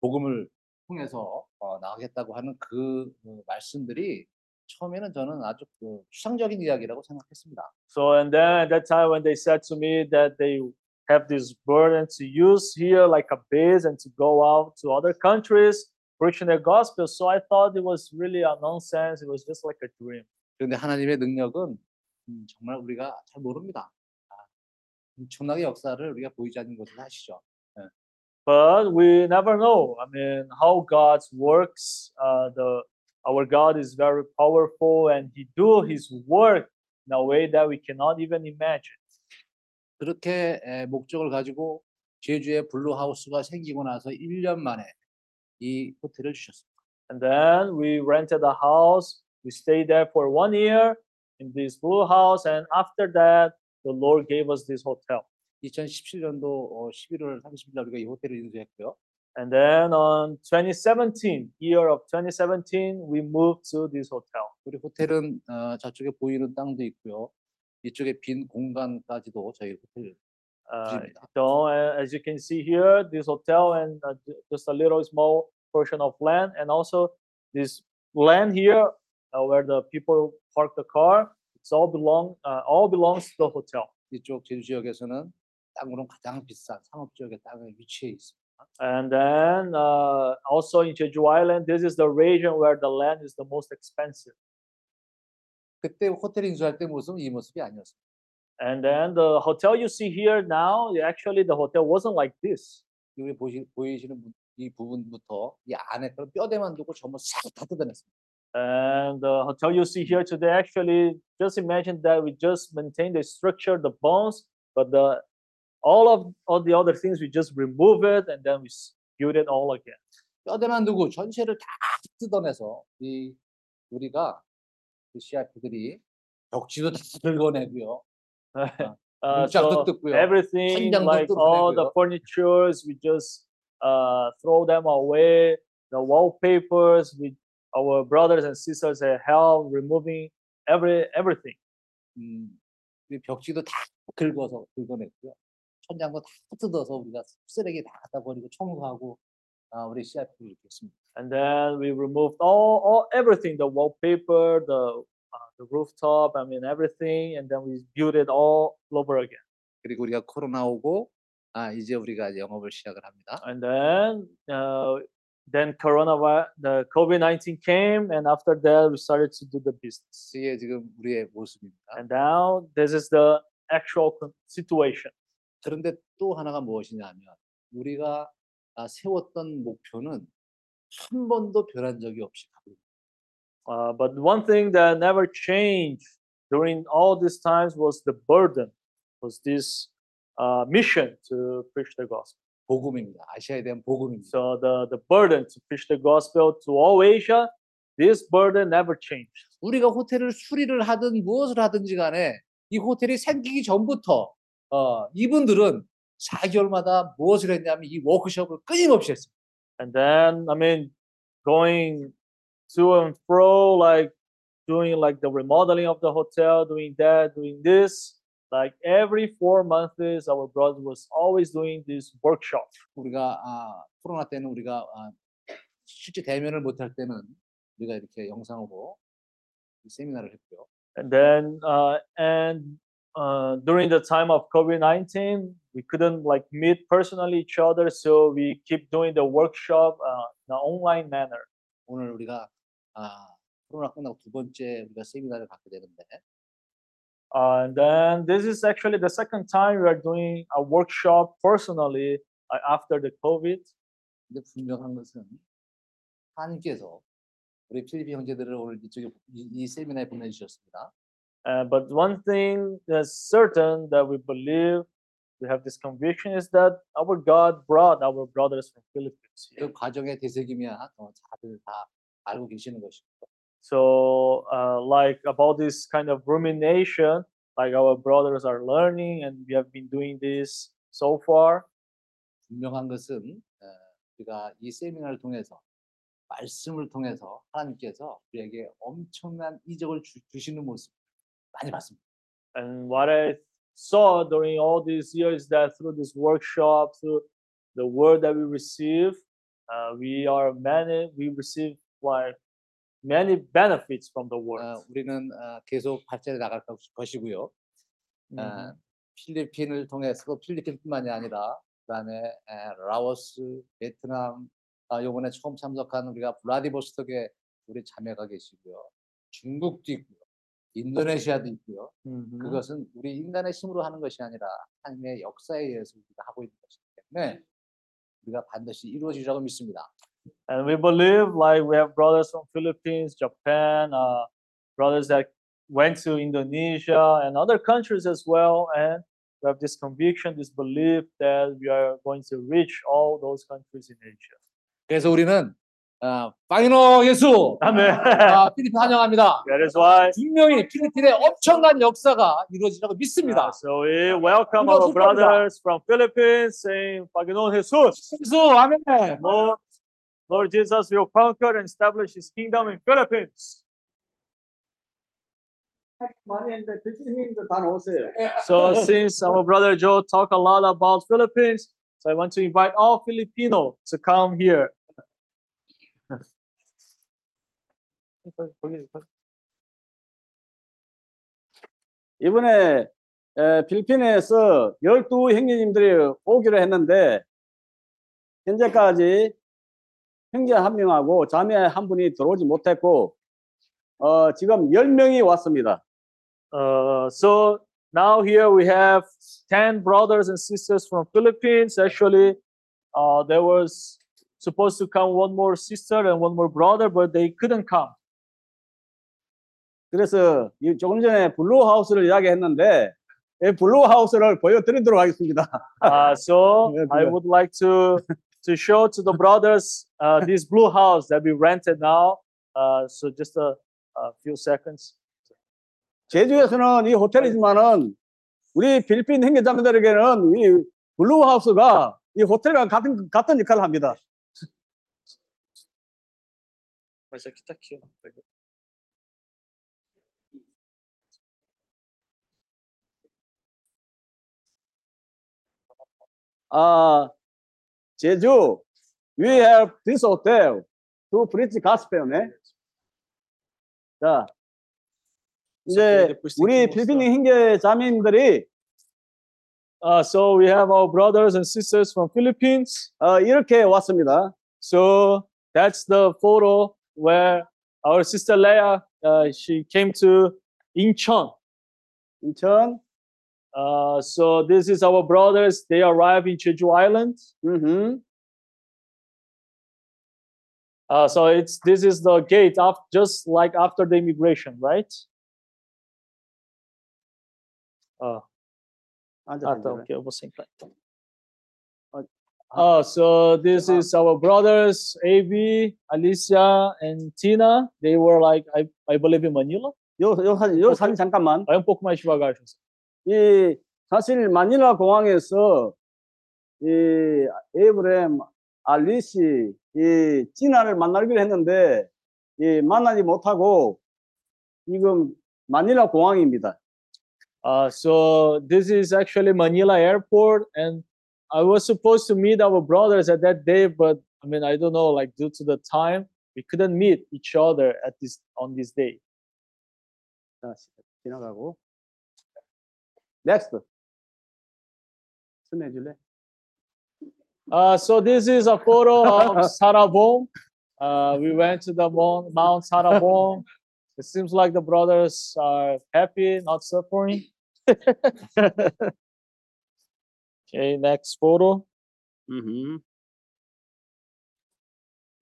복음을 통해서 어, 나가겠다고 하는 그 어, 말씀들이 처음에는 저는 아주 그 추상적인 이야기라고 생각했습니다. So, and then at that time, when they said to me that they have this burden to use here like a base and to go out to other countries preaching the gospel, so I thought it was really a nonsense. It was just like a dream. 그런데 하나님의 능력은 음, 정말 우리가 잘 모릅니다. 아, 엄청나게 역사를 우리가 보이지 않는 것을 아시죠. but we never know. I mean, how God works. Uh, the our God is very powerful, and He do His work in a way that we cannot even imagine. 그렇게 에, 목적을 가지고 제주에 블루하우스가 생기고 나서 1년 만에 이 호텔을 주셨습니다. And then we rented a house. We stayed there for one year in this blue house, and after that, the Lord gave us this hotel. 2017년도 어, 11월 30일 날 우리가 이 호텔을 인수했고요. And then on 2017, year of 2017, we moved to this hotel. 우리 호텔은 어, 저쪽에 보이는 땅도 있고요. 이쪽에 빈 공간까지도 저희 호텔 Uh, 집입니다. so uh, as you can see here, this hotel and uh, ju- just a little small portion of land, and also this land here uh, where the people park the car. It's all belong, uh, all belongs to the hotel. 이쪽 제주 지역에서는 땅으로 가장 비싼 상업 지역의 땅에 위치해 있습니다. And then uh, also in Jeju Island, this is the region where the land is the most expensive. 그때 호텔 인수할 때 모습은 이 모습이 아니었습니다. And then the hotel you see here now, actually the hotel wasn't like this. 여기 보시, 보이시는 부- 이 부분부터 이 안에 그런 뼈대만 두고 전부 싹다 뜯어냈습니다. And the hotel you see here today, actually, just imagine that we just maintain the structure, the bones, but the all of all the other things we just remove it and then we s- build it all again. 뼈대만 두고 전체를 다 뜯어내서 이 우리가 그 CRP들이 벽지도 다 긁어내고요. Uh, 문짝도 so 뜯고요. everything, 천장도 like all the 뜯어내고요. furnitures, we just uh, throw them away. The wallpapers, we our brothers and sisters have help removing every everything. 음, 이 벽지도 다 긁어서 긁어냈고요. 천장도 다 뜯어서 우리가 쓰레기 다 갖다 버리고 청소하고 아, 우리 CRP를 이렇게 했습니다. and then we removed all, all everything the wallpaper the uh, the rooftop i mean everything and then we built it all over again 그리고 우리가 코로나 오고 아 이제 우리가 이제 영업을 시작을 합니다. and then uh, then coronavirus the covid-19 came and after that we started to do the business 이게 지금 우리의 모습입니다. and now this is the actual con- situation 그런데 또 하나가 무엇이냐면 우리가 아, 세웠던 목표는 한 번도 변한 적이 없이 가고 있습니다. uh, but one thing that never changed during all these times was the burden was this uh, mission to preach the gospel 복음입니다. 아시아에 대한 복음입니다. So the, the burden to preach the gospel to all Asia, this burden never changed. 우리가 호텔을 수리를 하든 무엇을 하든지 간에 이 호텔이 생기기 전부터 어, 이분들은 4개월마다 무엇을 했냐면 이 워크숍을 끊임없이 했습니다. And then, I mean, going to and fro, like doing like the remodeling of the hotel, doing that, doing this. like every four months, our brother was always doing this workshop. 우리가 아, 코로나 때는 우리가 아, 실제 대면을 못할 때는 우리가 이렇게 영상으로 이 세미나를 했고요. And then, uh, and uh, during the time of COVID 19, we couldn't like meet personally each other, so we keep doing the workshop uh, in an online manner. 오늘 우리가 아, 코로나 끝나고 두 번째 우리가 세미나를 갖게 되는데 Uh, and then this is actually the second time we are doing a workshop personally uh, after the COVID. 근데 분명한 것은 하나님께서 우리 필리핀 형제들을 오늘 이쪽에 이, 이 세미나에 보내주셨습니다. Uh, but one thing that's certain that we believe we have this conviction is that our God brought our brothers from Philippines here. 그 과정의 되새김이야 어, 다들 다 알고 계시는 것입니다. So, uh, like about this kind of rumination, like our brothers are learning, and we have been doing this so far. 분명한 것은 어, 우리가 이 세미나를 통해서 말씀을 통해서 하나님께서 우리에게 엄청난 이적을 주, 주시는 모습 많이 봤습니다. And what I saw during all these years that through this workshop, through the word that we receive, uh, we are many, we receive like many benefits from the word. 어, 우리는 어, 계속 발전해 나갈 것- 것이고요. 어, 필리핀을 통해서 필리핀뿐만이 아니라 그다음에 에, 라오스, 베트남, 아, 요번에 처음 참석한 우리가 블라디보스톡에 우리 자매가 계시고요. 중국도 있고요. 인도네시아도 있고요. 그것은 우리 인간의 힘으로 하는 것이 아니라 하나님의 역사에 의해서 우리가 하고 있는 것이기 때문에 우리가 반드시 이루어지리라고 믿습니다. And we believe like we have brothers from Philippines, Japan, uh, brothers that went to Indonesia and other countries as well. And we have this conviction, this belief that we are going to reach all those countries in Asia. 그래서 우리는 어, 파이너 예수 Amen. 아, 필리핀 환영합니다. that is why 분명히 필리핀에 엄청난 역사가 이루어지라고 믿습니다. uh, so we welcome 이거 our 축하합니다. brothers from Philippines saying, Paginoon Jesus, 예수 아멘. Lord, Lord Jesus will conquer and establish his kingdom in Philippines. 많이 했는데 교수님도 다 나오세요. So since our brother Joe talked a lot about Philippines, so I want to invite all Filipino to come here. 이번에 에, 필리핀에서 12 형제님들이 오기로 했는데 현재까지 형제 한 명하고 자매 한 분이 들어오지 못했고 어, 지금 10명이 왔습니다. Uh, so now here we have 10 brothers and sisters from Philippines. Actually, uh, there was supposed to come one more sister and one more brother, but they couldn't come. 그래서 이 조금 전에 블루하우스를 이야기했는데 이 블루하우스를 보여드리도록 하겠습니다. Uh, so I would like to to show to the brothers uh, this blue house that we rented now. Uh, so just a, a few seconds. 제주에서는 이 호텔이지만은 우리 필리핀 형제자매들에게는 이 블루하우스가 이 호텔과 같은 같은 역할을 합니다. Mas aqui tá aqui, ó. 아, 제주, we have this hotel to preach gospel, 네? 자, 이제 우리 필리핀 형제 자매님들이 Uh, so we have our brothers and sisters from Philippines. 어, 이렇게 왔습니다. So that's the photo where our sister Leah uh, she came to Incheon. 인천, Uh, so this is our brothers. They arrived in Jeju Island. 음흠. Uh, so it's this is the gate after just like after the immigration, right? Uh, 앉아서 ah, tá, 앉아라. okay, eu vou sentar então. Uh, so this is our brothers, AB, Alicia, and Tina. They were like, I, I believe in Manila. 요, 요, 사진, 요 사진 잠깐만. Vai um pouco mais devagar, José. 이 사실 마닐라 공항에서 이 에이브렘 알리시 이 진아를 만나기로 했는데 이 만나지 못하고 지금 마닐라 공항입니다. Uh, so this is actually Manila Airport, and I was supposed to meet our brothers at that day, but I mean I don't know, like due to the time, we couldn't meet each other at this on this day. 자, 지나가고. Next Uh, so this is a photo of Sarabong. Uh, we went to the Mount, Mount Sarabong. It seems like the brothers are happy, not suffering. okay, next photo. Mm-hmm.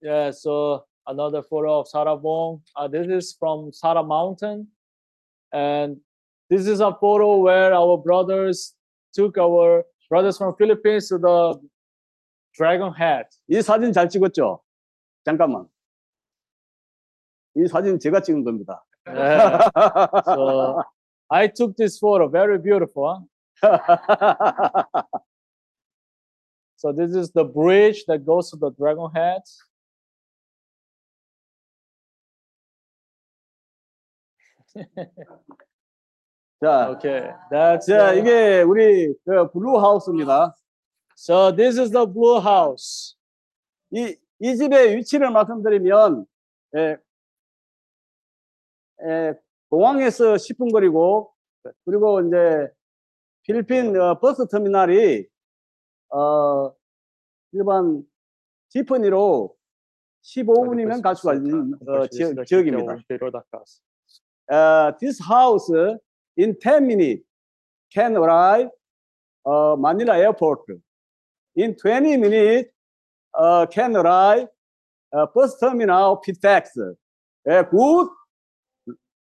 Yeah, so another photo of Sarabong. Uh, this is from Sara Mountain. And this is a photo where our brothers took our brothers from Philippines to the Dragon Head. 이 사진 잘 찍었죠? 잠깐만. 이 사진 제가 찍은 겁니다. Yeah. so I took this photo, very beautiful. huh? So this is the bridge that goes to the Dragon Head. 자, Okay, that's 자, the- 이게 우리 그 블루 하우스입니다. so this is the blue house. 이, 이 집의 위치를 말씀드리면, 에, 에, 공항에서 10분 거리고, 그리고 이제 필리핀 어, 버스 터미널이, 어, 일반 지퍼니로 15분이면 갈 수가 있는 어, 지역, 지역입니다. Uh, this house in 10 minutes can arrive uh, Manila airport. In 20 minutes uh, can arrive uh, bus terminal PTX. A good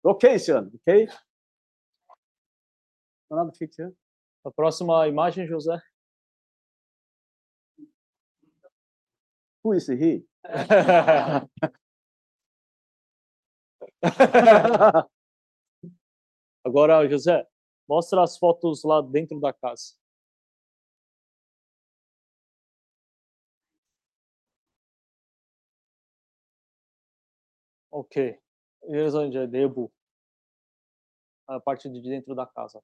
location. Okay. Another picture. A próxima imagem, José. Who is he? Agora, José, mostra as fotos lá dentro da casa. Ok. Eles onde é Debu. A parte de dentro da casa.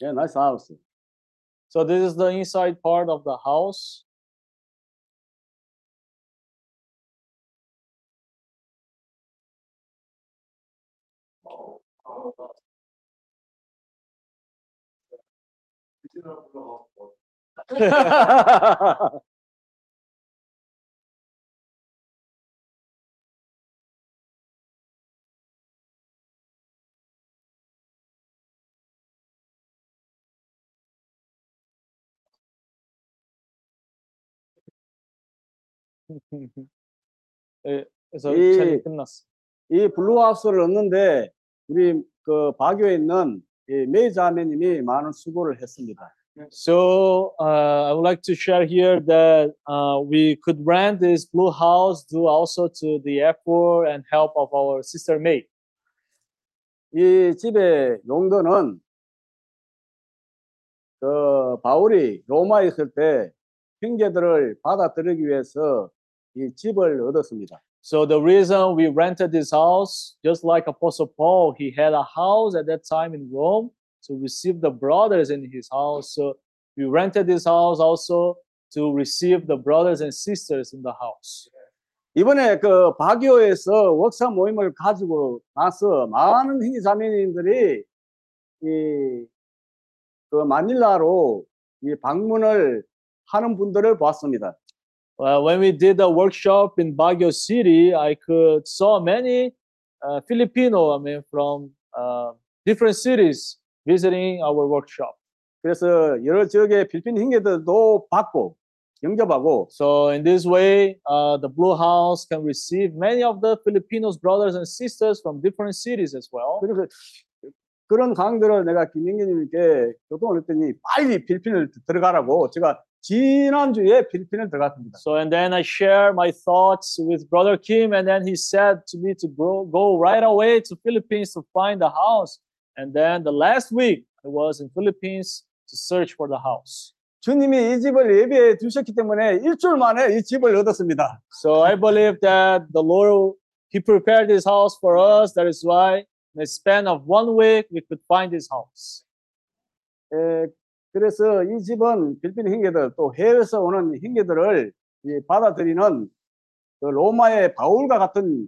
Yeah, nice house. So this is the inside part of the house. 예, 그래서 이- 끝났어. 이 블루 하우스를 얻는데 우리 그 바교에 있는 이 메이 자매님이 많은 수고를 했습니다. So uh, I would like to share here that uh, we could rent this blue house due also to the effort and help of our sister May. 이 집의 용도는 그 바울이 로마에 있을 때 형제들을 받아들이기 위해서 이 집을 얻었습니다. So the reason we rented this house, just like Apostle Paul, he had a house at that time in Rome to receive the brothers in his house. So we rented this house also to receive the brothers and sisters in the house. 이번에 그 바교에서 웍사 모임을 가지고 나서 많은 형제 자매님들이 이 그 마닐라로 이 방문을 하는 분들을 보았습니다. Uh, when we did the workshop in Baguio City, I could saw many uh, Filipino, I mean, from uh, different cities visiting our workshop. 그래서 여러 지역의 필리핀 형제들도 받고 영접하고 So in this way, uh, the Blue House can receive many of the Filipinos brothers and sisters from different cities as well. 그래서 그런 강들을 내가 김영기님께 교통을 했더니 빨리 필리핀을 들어가라고 제가 지난주에 필리핀을 들어갔습니다. So and then I share my thoughts with Brother Kim, and then he said to me to go go right away to Philippines to find the house. And then the last week I was in Philippines to search for the house. 주님이 이 집을 예비해 두셨기 때문에 일주일 만에 이 집을 얻었습니다. So I believe that the Lord He prepared this house for us. That is why, in a span of one week, we could find this house. 에, 그래서 이 집은 필리핀 형제들 또 해외에서 오는 형제들을 이 받아들이는 그 로마의 바울과 같은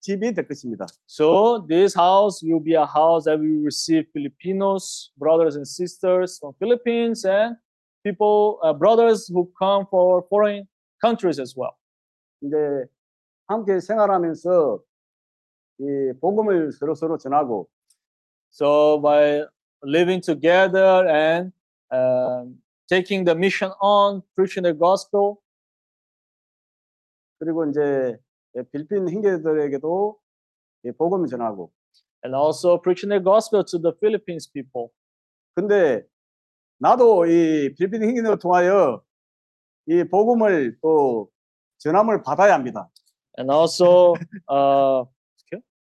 집이 될 것입니다. So this house will be a house that will receive Filipinos, brothers and sisters from Philippines, and people, uh, brothers who come for foreign countries as well. 이제 함께 생활하면서 이 복음을 서로 서로 전하고 So by living together and um, taking the mission on, preaching the gospel, 그리고 이제 필리핀 형제들에게도 이 복음을 전하고 and also preaching the gospel to the Philippines people. 근데 나도 이 필리핀 형제들을 통하여 이 복음을 또 전함을 받아야 합니다. And also, uh,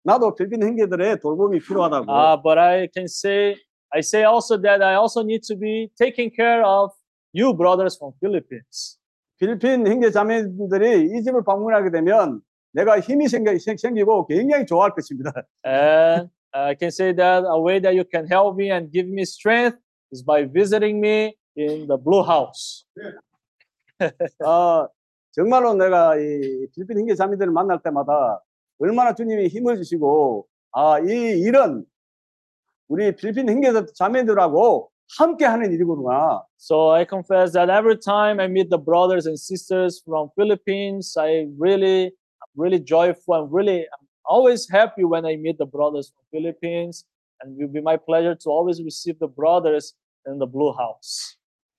나도 필리핀 형제들의 돌봄이 필요하다고. uh, but I can say, I say also that I also need to be taking care of you brothers from Philippines. 필리핀 형제 자매들이 이 집을 방문하게 되면 내가 힘이 생기고 굉장히 좋아할 것입니다. And I can say that a way that you can help me and give me strength is by visiting me in the blue house. 아, 정말로 내가 이 필리핀 형제 자매들을 만날 때마다 얼마나 주님이 힘을 주시고 아, 이 일은 우리 필리핀 형제 자매들하고 함께 하는 일이구나. So I confess that every time I meet the brothers and sisters from Philippines, I really, really joyful. I'm really I'm always happy when I meet the brothers from Philippines, and it will be my pleasure to always receive the brothers in the blue house.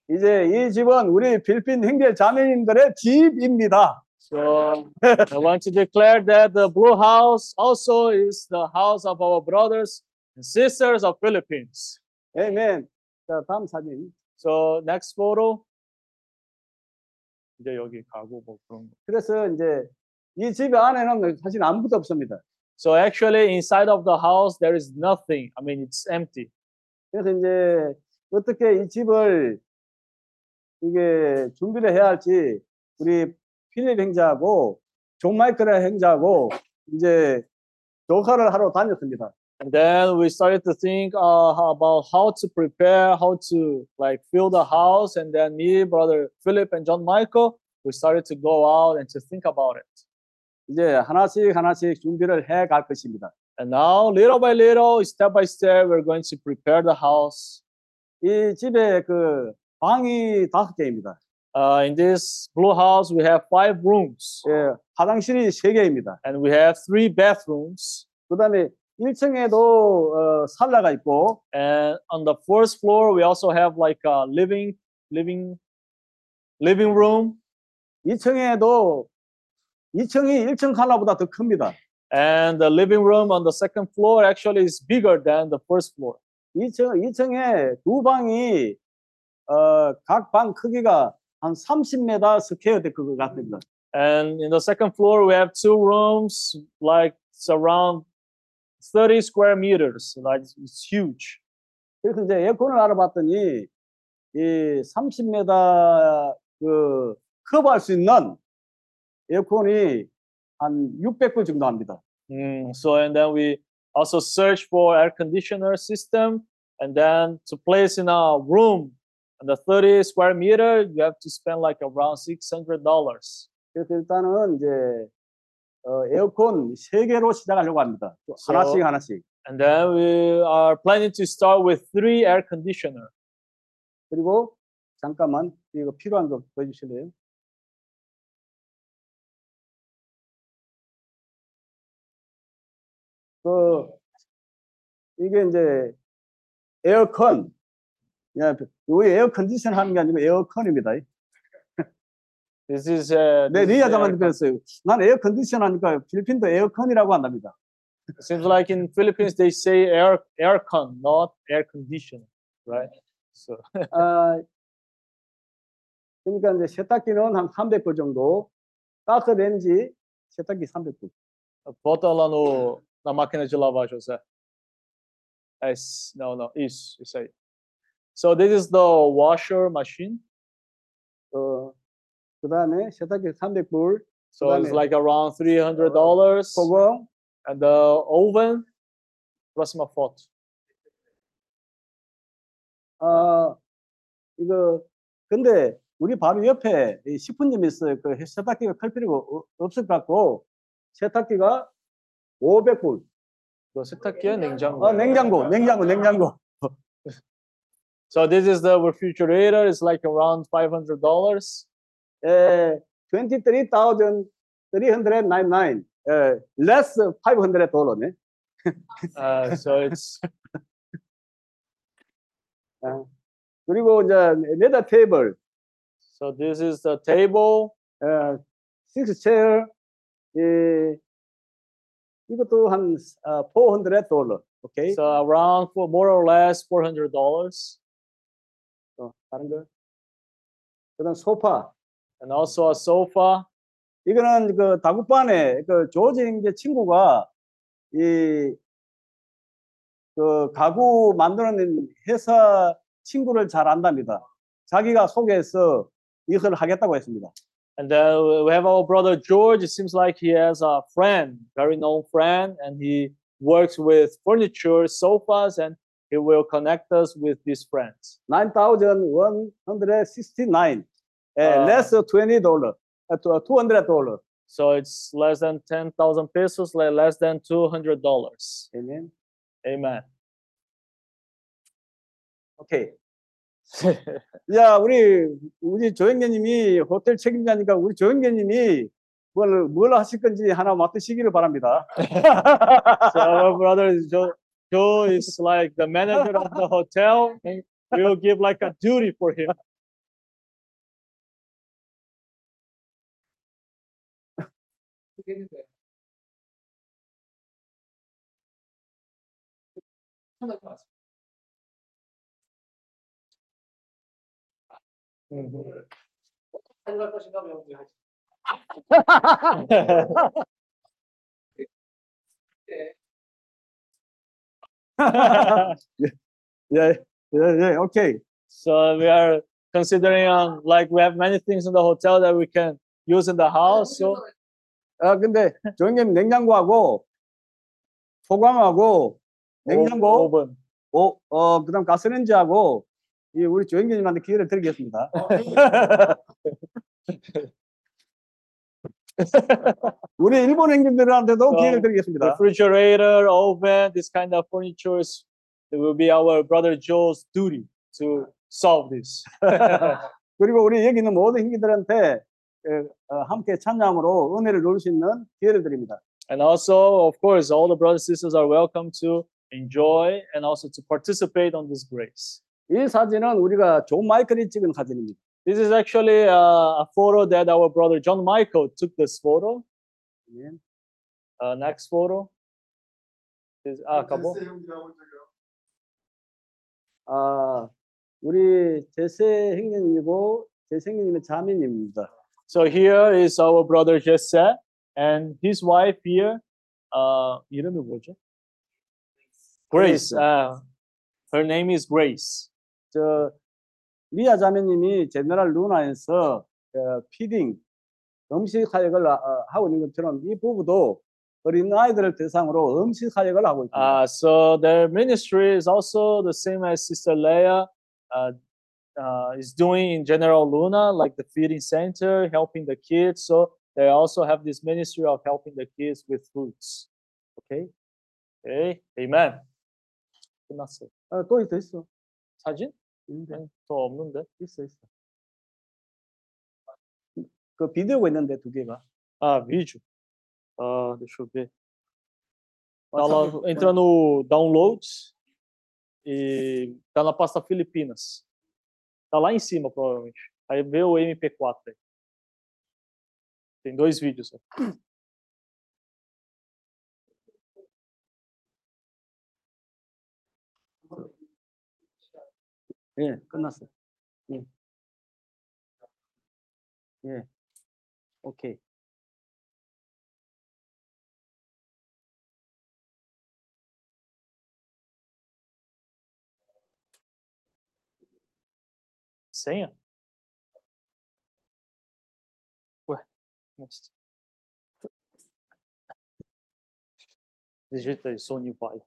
이제 이 집은 우리 필리핀 형제 자매님들의 집입니다. So I want to declare that the blue house also is the house of our brothers and sisters of Philippines. 아멘. 자, 다음 사진. So next photo. 이제 여기 가고 뭐 그런 거. 그래서 이제 이 집 안에는 사실 아무것도 없습니다. So actually, inside of the house, there is nothing. I mean, it's empty. 그래서 이제 어떻게 이 집을 이게 준비를 해야 할지 우리 필립 행자하고 존 마이클 행자하고 이제 조사를 하러 다녔습니다. And then we started to think uh, how- about how to prepare, how to like fill the house. And then me, brother Philip, and John Michael, we started to go out and to think about it. 이제 하나씩 하나씩 준비를 해 갈 것입니다. And now, little by little, step by step, we're going to prepare the house. 이 집에 그 방이 다섯 개입니다. Uh, in this blue house, we have five rooms, 예, 화장실이 세 개입니다. and we have three bathrooms. 그다음에 1층에도 어, 살라가 있고 And on the first floor, we also have like a living, living, living room. 2층에도 2층이 1층 칼라보다 더 큽니다. And the living room on the second floor actually is bigger than the first floor. 2층 2층에 두 방이 어, 각 방 크기가 한 30m 스퀘어 될 것 같습니다. And in the second floor, we have two rooms, like it's around 30 square meters. Like it's huge. 그래서 이제 에어컨을 알아봤더니 이 30m 그 커버할 수 있는 에어컨이 한 600불 정도 합니다. Mm, so and then we also search for air conditioner system, and then to place in a room, and the 30 square meter, you have to spend like around 600 dollars. 그래서 일단은 이제 어, 에어컨 세 개로 시작하려고 합니다. 하나씩 하나씩. And then we are planning to start with three air conditioner. 그리고 잠깐만 이거 필요한 거 보여주실래요? 그 이게 이제 에어컨, 야, 이거 에어 컨디션 하는 게 아니고 에어컨입니다. This is uh, 네, this is 리아 air 그랬어요. 난 에어 컨 디션 하니까 필리핀도 에어컨이라고 한답니다. Seems like in Philippines they say air aircon, not air conditioner, right? So 아, 그러니까 이제 세탁기는 한 300불 정도, 렌지 세탁기 300불. bota lá no na máquina de lavar, José. É, esse- não, não, isso, isso aí. So this is the washer machine. 어, 그 다음에 세탁기 300불. So it's like around $300. 그거. And the oven. Próxima foto. 아 이거 근데 우리 바로 옆에 식품점이 있어요. 그 세탁기가 클 필요가 없을 것 같고 세탁기가 500불. 그 세탁기야 냉장고. 아 냉장고, 냉장고, 냉장고. So this is the refrigerator. It's like around $500. uh, 23,399, uh, less $500. uh, so it's uh, 그리고 이제 another table. So this is the table. Uh, six chair. 예, 이것도 한 uh, 400 dollar. Okay. So around for more or less 400 dollars. 어, 다른 거. 그다음 소파. And also a sofa. 이거는 그 다국반에 그 조진 게 친구가 이 그 가구 만드는 회사 친구를 잘 안답니다. 자기가 소개해서 이걸 하겠다고 했습니다. And then we have our brother George. It seems like he has a friend, very known friend, and he works with furniture, sofas, and he will connect us with these friends. 9,169. 예, 아. less 20 달러. 200 달러. So it's less than 10,000 pesos, like less than $200. 아멘. Amen. 오케이. 야, 우리 우리 조영계님이 호텔 책임자니까 우리 조영계님이 뭘, 뭘 하실 건지 하나 맡으시기를 바랍니다. So our brother Joe, Joe is like the manager of the hotel, and we will give like a duty for him. getting there. yeah, yeah, yeah, okay. So we are considering um, like we have many things in the hotel that we can use in the house. So 아, 근데 조영계님 냉장고하고 소광하고 냉장고, oven. 오, 어, 그다음 가스레인지하고 이 우리 조영계님한테 기회를 드리겠습니다. 우리 일본 행님들한테도 기회를 드리겠습니다. refrigerator, oven, this kind of furniture will be our brother Joe's duty to solve this. 그리고 우리 여기 있는 모든 어, 함께 찬양으로 은혜를 누릴 수 있는 기회를 드립니다. And also, of course, all the brothers and sisters are welcome to enjoy and also to participate on this grace. 이 사진은 우리가 존 마이클이 찍은 사진입니다. This is actually uh, a photo that our brother John Michael took this photo. 예. Uh, next photo. Is, ah, acabou? 아, 우리 제세 형님이고 제세 형님의 자매님입니다. So here is our brother Jesse and his wife here. Uh, 이름이 뭐죠? Grace. Uh, her name is Grace. 저 리아 자매님이 제너럴 루나에서 어, 피딩 음식 사역을 아- 어, 하고 있는 것처럼 이 부부도 어린 아이들을 대상으로 음식 사역을 하고 있습니다. Uh, so their ministry is also the same as Sister Leah uh, uh, is doing in General Luna, like the feeding center, helping the kids. So they also have this ministry of helping the kids with fruits. Okay? Okay, amen. 끝났어요. 어, 또 있어 있어. 사진? 있는데, 아니, 더 없는데? 있어 있어. 그 비디오가 있는데 두 개가. Ah, vídeo. Ah, deixa eu ver. Tá WhatsApp lá, vo- entra no downloads e tá na pasta Filipinas. Tá lá em cima, provavelmente. Aí vê o MP4 aí. Tem dois vídeos. aí. 예, 끝났어. 예. 예. 오케이. senha? Ué, mas... Digita aí, Sony Pai.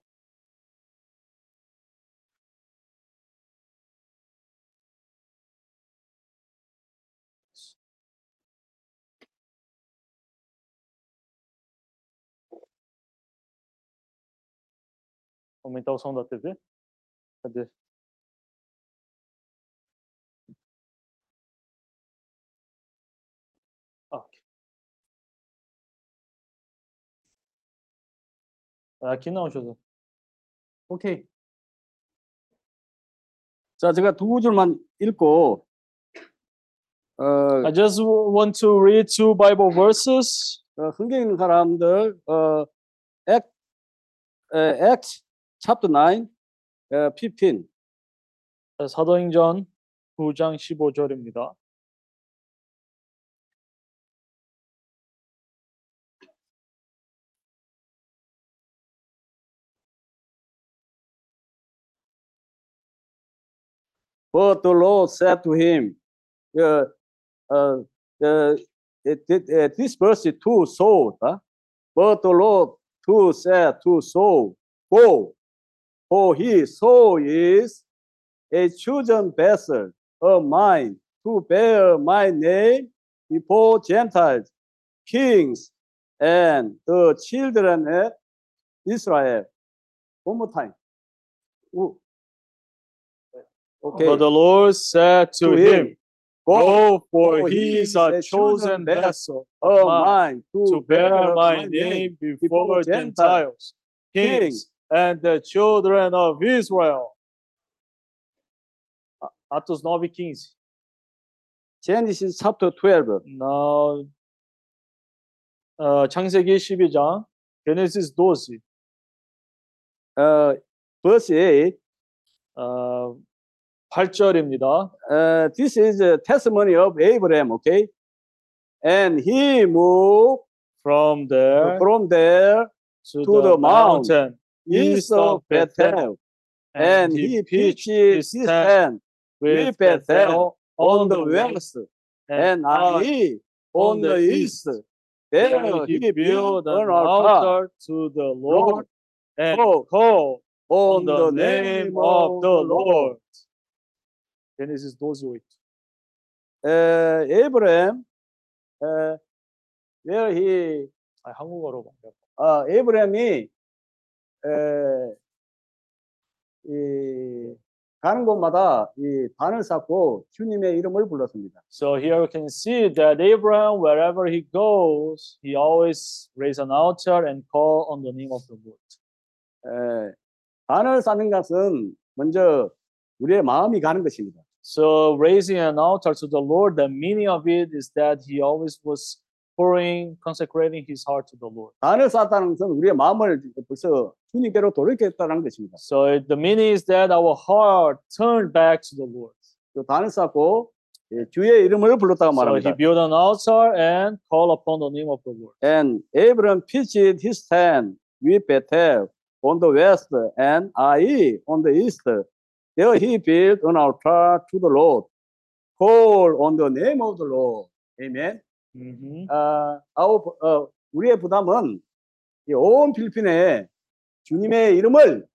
Aumentar o som da TV? Cadê? Não, José. 오케이. 자, 제가 두 줄만 읽고 어, I just want to read two Bible verses. 어, 흥경 있는 사람들 어, Act, 에, Acts chapter 9, 어, 15. 사도행전 9장 15절입니다. But the Lord said to him, uh, uh, uh, it, it, uh, this verse is to Saul. huh? But the Lord to said to Saul, Go, for he, Saul is a chosen vessel of mine to bear my name before Gentiles, kings, and the children of Israel. One more time. Ooh. Okay. But the Lord said to, to him, him, Go, Go, for for he he is is a a chosen chosen vessel vessel of of mine mine to bear my name before before Gentiles, kings, kings, and the children of Israel. A- Atos 9:15. Genesis chapter 12. Now, 어, 창세기 12장, Genesis 12, Uh, verse 8. 어, 8절입니다. Uh, this is a testimony of Abraham, okay? And he moved From there from there to, to the, the mount mountain east of Bethel, and he pitched his tent with Bethel on the west, and Ai on the east. There he he built built an an altar altar to the Lord and called called on on the name of the Lord. Genesis 12:8. Uh, Abraham, uh, where he, 아, 한국어로 말해요. 아, 에브라임이 에, 이, 가는 곳마다 이 단을 쌓고 주님의 이름을 불렀습니다. So here we can see that Abraham, wherever he goes, he always raise an altar and call on the name of the Lord. 에, 단을 쌓는 것은 먼저 우리의 마음이 가는 것입니다. So raising an altar to the Lord, the meaning of it is that he always was pouring, consecrating his heart to the Lord. 단을 쌓았다는 것은 우리의 마음을 벌써 주님께로 돌이켰다는 것입니다. So it- the meaning is that our heart turned back to the Lord. 그 단을 쌓고 예, 주의 이름을 불렀다고 So he 말합니다. built an altar and called upon the name of the Lord. And Abraham pitched his tent with Bethel on the west and Ai on the east. There he built an altar to the Lord, called on the name of the Lord. Amen. Mhm. 아, 아우, 어, 우리의 부담은 이온 필리핀에 주님의 이름을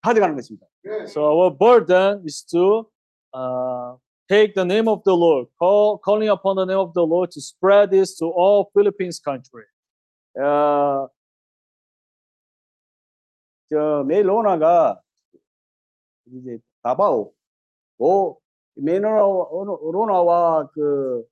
가져가는 것입니다. So our burden is to uh, take the name of the Lord, call, calling upon the name of the Lord to spread this to all Philippines country. 어, 저 메일로나가 이제 다바오, 오 메일로나와 그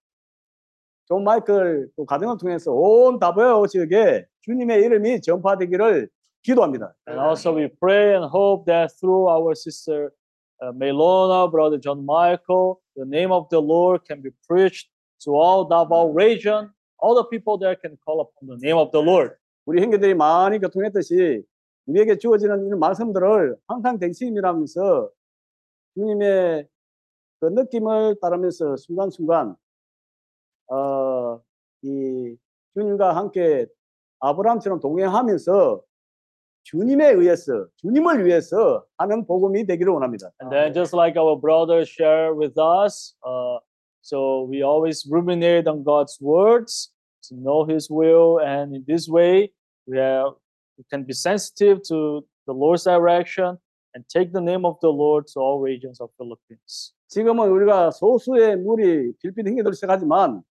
존 마이클 또 가정을 통해서 온 다바오 지역에 주님의 이름이 전파되기를 기도합니다. And also we pray and hope that through our sister uh, Melona, brother John Michael, the name of the Lord can be preached to all Davao region. All the people there can call upon the name of the Lord. 우리 형제들이 많이 교통했듯이 우리에게 주어지는 이런 말씀들을 항상 대신이라면서 주님의 그 느낌을 따르면서 순간순간 어, 이 주님과 함께 아브라함처럼 동행하면서 주님에 의해서 주님을 위해서 하는 복음이 되기를 원합니다. And then just like our brother share with us, uh, so we always ruminate on God's words to know His will, and in this way we have we can be sensitive to the Lord's direction and take the name of the Lord to all regions of Philippines. 지금은 우리가 소수의 무리 필리핀 행계들을 시작하지만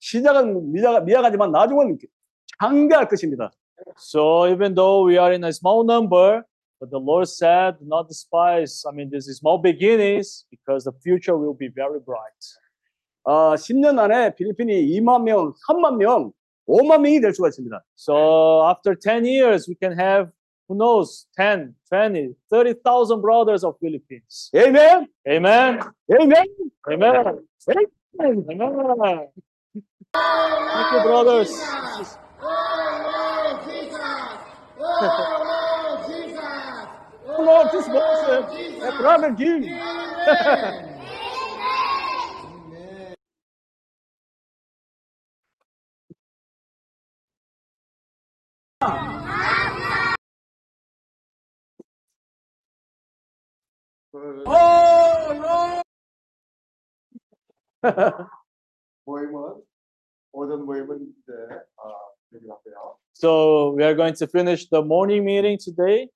시작은 미약, 미약하지만 나중은 장대할 것입니다. So even though we are in a small number, but the Lord said, do not despise. I mean, this is small beginnings because the future will be very bright. 아, 10년 안에 필리핀이 2만 명, 3만 명, 5만 명이 될 수가 있습니다. So after 10 years, we can have, who knows, 10, 20, 30,000 brothers of Philippines. Amen. Amen. Amen. Amen. Amen. Amen. Thank you, brothers. Oh, Lord Jesus. Oh, Lord Jesus. Oh, Lord, this person, a brother, give. Oh. 은 이제 아 여기 앞에요. So we are going to finish the morning meeting today.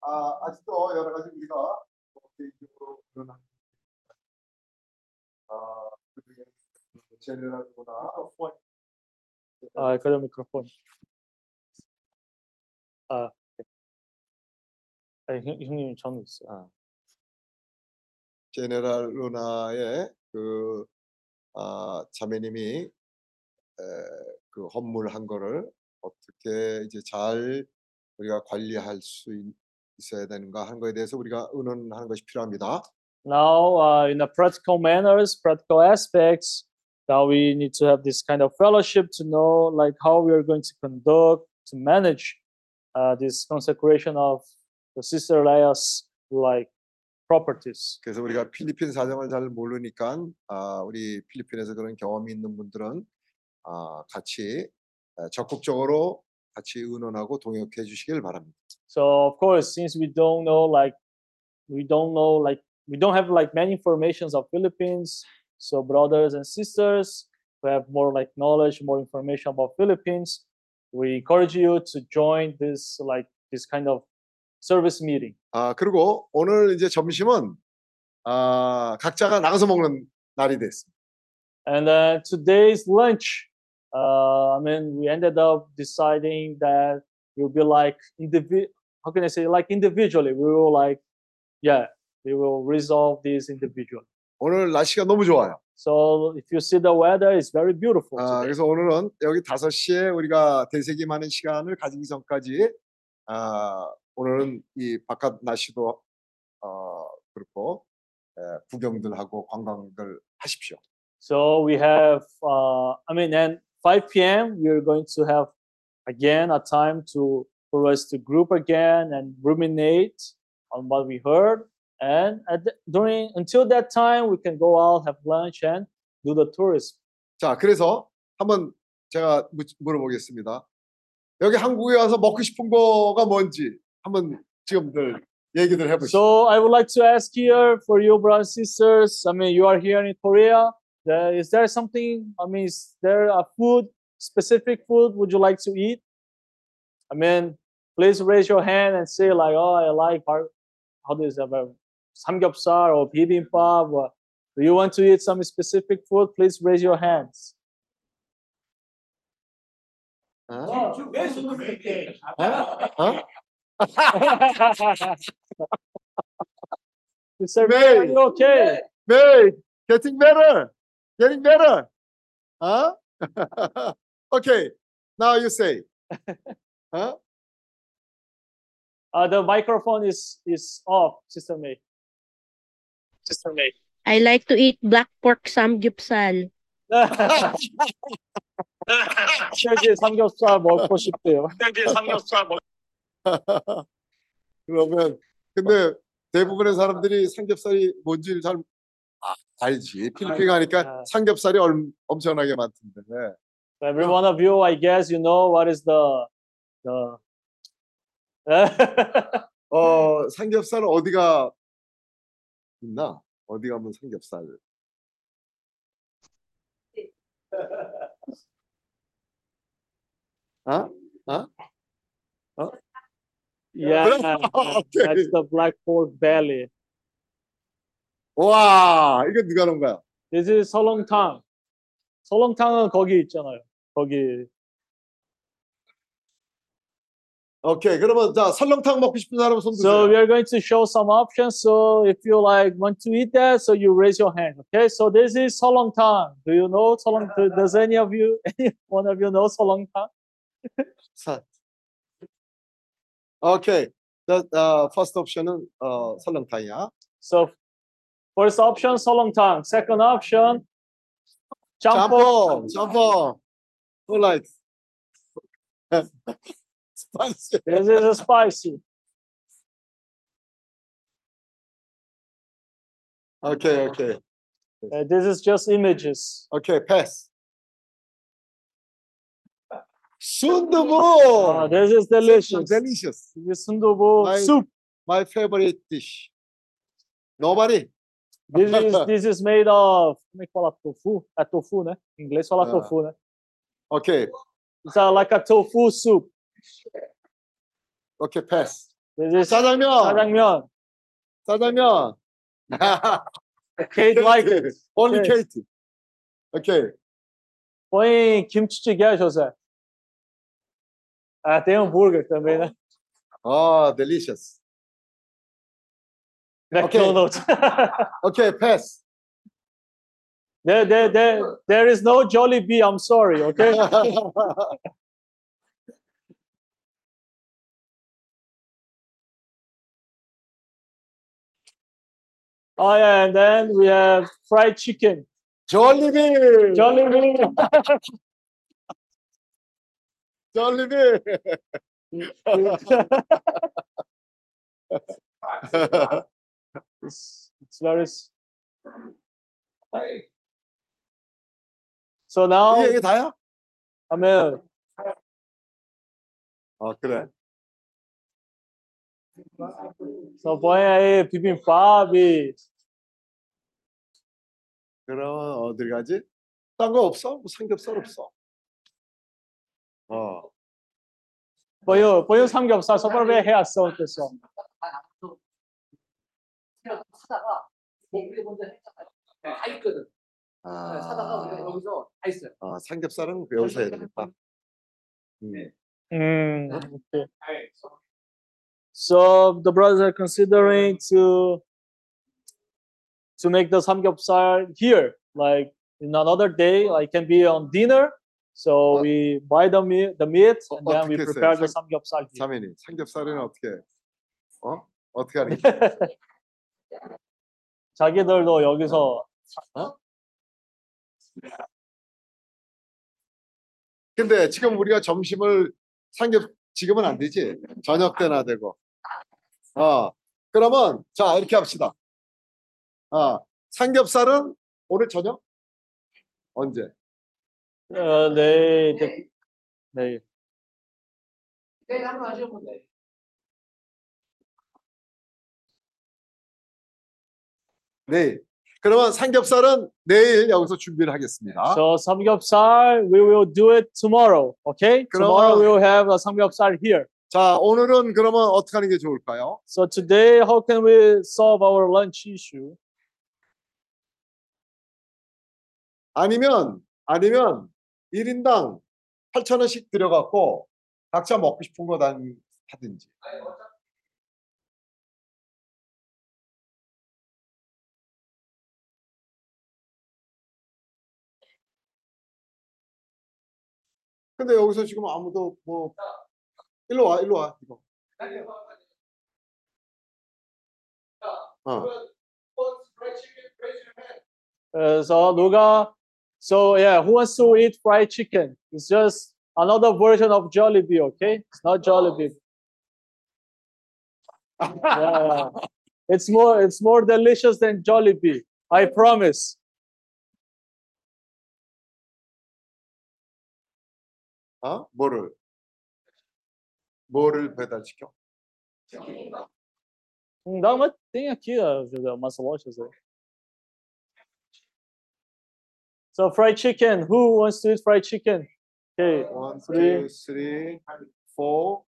아 아직도 여러 가지 우리가 뭐 개인적으로 그런 아 그중에 제너럴구나 아, 그럼 미크로폰. 아, 네. 아니, 형, 형님 저는 있어요. 아. 제네랄 루나의 그 아, 자매님이 에, 그 헌물한 거를 어떻게 이제 잘 우리가 관리할 수 있, 있어야 되는가 하는 거에 대해서 우리가 의논하는 것이 필요합니다. Now, uh, in the practical manners, practical aspects, that we need to have this kind of fellowship to know, like how we are going to conduct, to manage uh, this consecration of the sister Leia's like properties. 그래서 우리가 필리핀 사정을 잘 모르니까 아, 우리 필리핀에서 그런 경험이 있는 분들은 아, 같이 에, 적극적으로 같이 의논하고 동역해 주시길 바랍니다. So of course, since we don't know, like we don't know, like we don't have like many informations of Philippines. So brothers and sisters who have more like knowledge, more information about Philippines, we encourage you to join this like this kind of service meeting. 아, 그리고 오늘 이제 점심은 아, 각자가 나가서 먹는 날이 됐습니다. And then today's lunch, uh, I mean, we ended up deciding that we'll be like indivi- How can I say? Like individually, we will like, yeah, we will resolve this individually. 오늘 날씨가 너무 좋아요. So if you see the weather, it's very beautiful. 아, today. 그래서 오늘은 여기 5시에 우리가 대세기 많은 시간을 가지기 전까지 아, 오늘은 이 바깥 날씨도 어, 그렇고 에, 구경들 하고 관광들 하십시오. So we have, uh, I mean, and 5 p.m. we are going to have again a time to for us to group again and ruminate on what we heard. And the, during until that time, we can go out, have lunch, and do the tourism. 자, 그래서 한번 제가 묻- 물어보겠습니다. 여기 한국에 와서 먹고 싶은 거가 뭔지 한번 지금들 얘기들 해보시죠. So I would like to ask here for you, brothers and sisters. I mean, you are here in Korea. There, is there something? I mean, is there a food, specific food, would you like to eat? I mean, please raise your hand and say like, oh, I like bar- how do you say about samgyeopsal or bibimbap. Or, do you want to eat some specific food? Please raise your hands. 어? 어? you said, May. "You're okay. May, getting better, getting better. Huh? okay, now you say. Huh? Uh, the microphone is is off, Sister May. Sister May. I like to eat black pork samgyeopsal. 여기 삼겹살 먹고 싶대요. 그러면 근데 대부분의 사람들이 삼겹살이 뭔지를 잘 아, 알지. 필리핀 가니까 아. 삼겹살이 얼, 엄청나게 많던데. Every one of you, I guess, you know what is the the. 어, 삼겹살은 어디가 있나? 어디 가면 삼겹살. 어? 어? 어? Yeah, 오케이. that's the black pork belly. 와, 이거 누가 놓은 거야? This is 설렁탕. 설렁탕은 거기 있잖아요. 거기. 오케이. 그러면 자, 설렁탕 먹고 싶은 사람 손 So 드세요. we are going to show some options. So if you like want to eat that, so you raise your hand. Okay. So this is 설렁탕. Do you know 설렁? do- Does any of you, any one of you know 설렁탕? 사. 오케이. The uh, first option은 어, 설렁탕이야. So first option 설렁탕. Second option 짬뽕. 짬뽕, 짬뽕. Who likes? spicy. This is a spicy. 오케이, 오케이. Uh, this is just images. 오케 이, 패스. 순두부. Uh, this is delicious. delicious. This is 순두부 My- soup. My favorite dish. Nobody? This is this is made of como é que fala tofu? É tofu, né? Em inglês fala Ah. tofu, né? 오케이, It's uh, like a tofu soup. 오케이, 패스. This is 짜장면. 짜장면. 짜장면. Kate like it. Only Okay. Kate. 오케이. Põe kimchi José. Ah, tem hambúrguer também, né? Oh, delicious. McDonald's. Okay, okay pass. There, there, there, there is no Jollibee. I'm sorry. Okay. oh yeah, and then we have fried chicken. Jollibee. Jolly Bee. 졸리비. it's, it's very. So now, 이게, 이게 다야? Mean, 아, 그래. so aí bibimbap. 그러면 어딜 가지? 딴 거 없어? 뭐 삼겹살 없어? 어. Põe o, põe o samgyeopsal só para ver a reação do pessoal. 사다가 우리 먼저 했잖아요. 다 있거든. 사다가 우리가 아, 여기서 다 있어요. 아, 삼겹살은 여기서 해야 되겠다. 음. Mm, okay. So the brothers are considering to to make the samgyeopsal here, like in another day, like can be on dinner. So Uh, we buy the meat, the meat, 어, and then we prepare the 삼- samgyeopsal here. 사면이 삼겹살은 어떻게? 해? 어? 어떻게 하는 게? 자기들도 여기서 근데 지금 우리가 점심을 삼겹 지금은 안 되지. 저녁 때나 되고. 어. 그러면 자 이렇게 합시다. 어. 삼겹살은 오늘 저녁? 언제? Uh, they 내일 한번 하시면 돼. 내일. 그러면 삼겹살은 내일 여기서 준비를 하겠습니다. so samgyeopsal we will do it tomorrow. Okay, tomorrow 그러면- we will have a samgyeopsal here. 자 오늘은 그러면 어떻게 하는 게 좋을까요? So today, how can we solve our lunch issue? 아니면 아니면 1인당 8,000원씩 들여갖고 각자 먹고 싶은 거 단- 하든지. 근데 여기서 지금 아무도 뭐 일로 와 일로 와 이거. 어. So 누가 so yeah, who wants to eat fried chicken? It's just another version of Jollibee, okay? It's not Jollibee. yeah, yeah. It's more it's more delicious than Jollibee. I promise. 어? 뭐를? 뭐를 배달시켜? Hum, Dá uma, tem aqui ó, José, umas lojas aí. So fried chicken. Who wants to eat fried chicken? Okay. One, Three. two, three, four.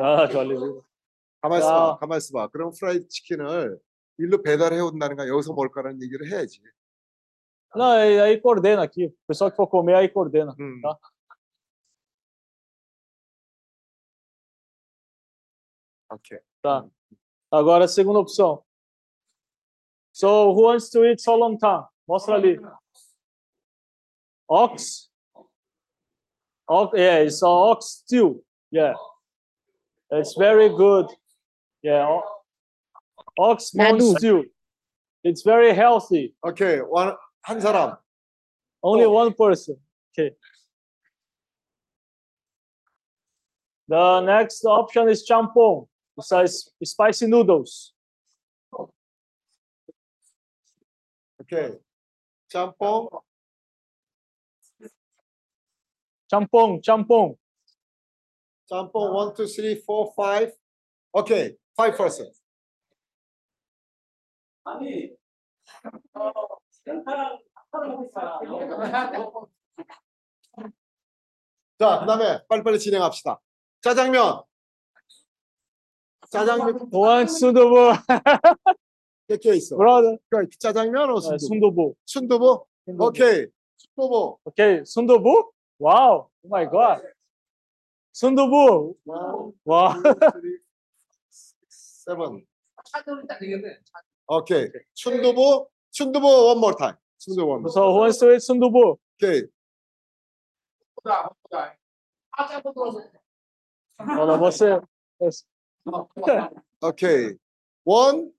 Ah, Jollibee. 가만 있어봐. 야. 가만 있어봐. 그럼 프라이드 치킨을 일로 배달해 온다는가 여기서 먹을 거라는 얘기를 해야지. Não, aí aí coordena aqui. O pessoal que for comer aí coordena. 음. Tá? 오케이. Tá. Agora a segunda opção. So who wants to eat solomtam? Mostra ali. Ox. Ox. Yeah, it's a ox stew. Yeah. It's very good. Yeah. o- Ox bone Nadu. stew. It's very healthy. 오케이. 원, 한 사람. Only Oh. one person. Okay. The next option is champong. It's a s- spicy noodles. 오케 짬뽕, 짬뽕. 짬뽕, one, two, three, four, five. 아니, 어, 센터랑 밥을 먹고 있잖아. 자, 그 다음에 빨리빨리 진행합시다. 짜장면. 짜장면. 보안 순두부. 몇개 있어? 브라더. 그 짜장면 어 아, 순두부. 순두부? 오케이. 순두부. 오케이. 순두부? Wow. Oh my God. Sundubu. Wow. Wow. Okay. Sundubu. Sundubu one more time. Sundubu one more. So who wants to eat Sundubu? Okay. Okay. One.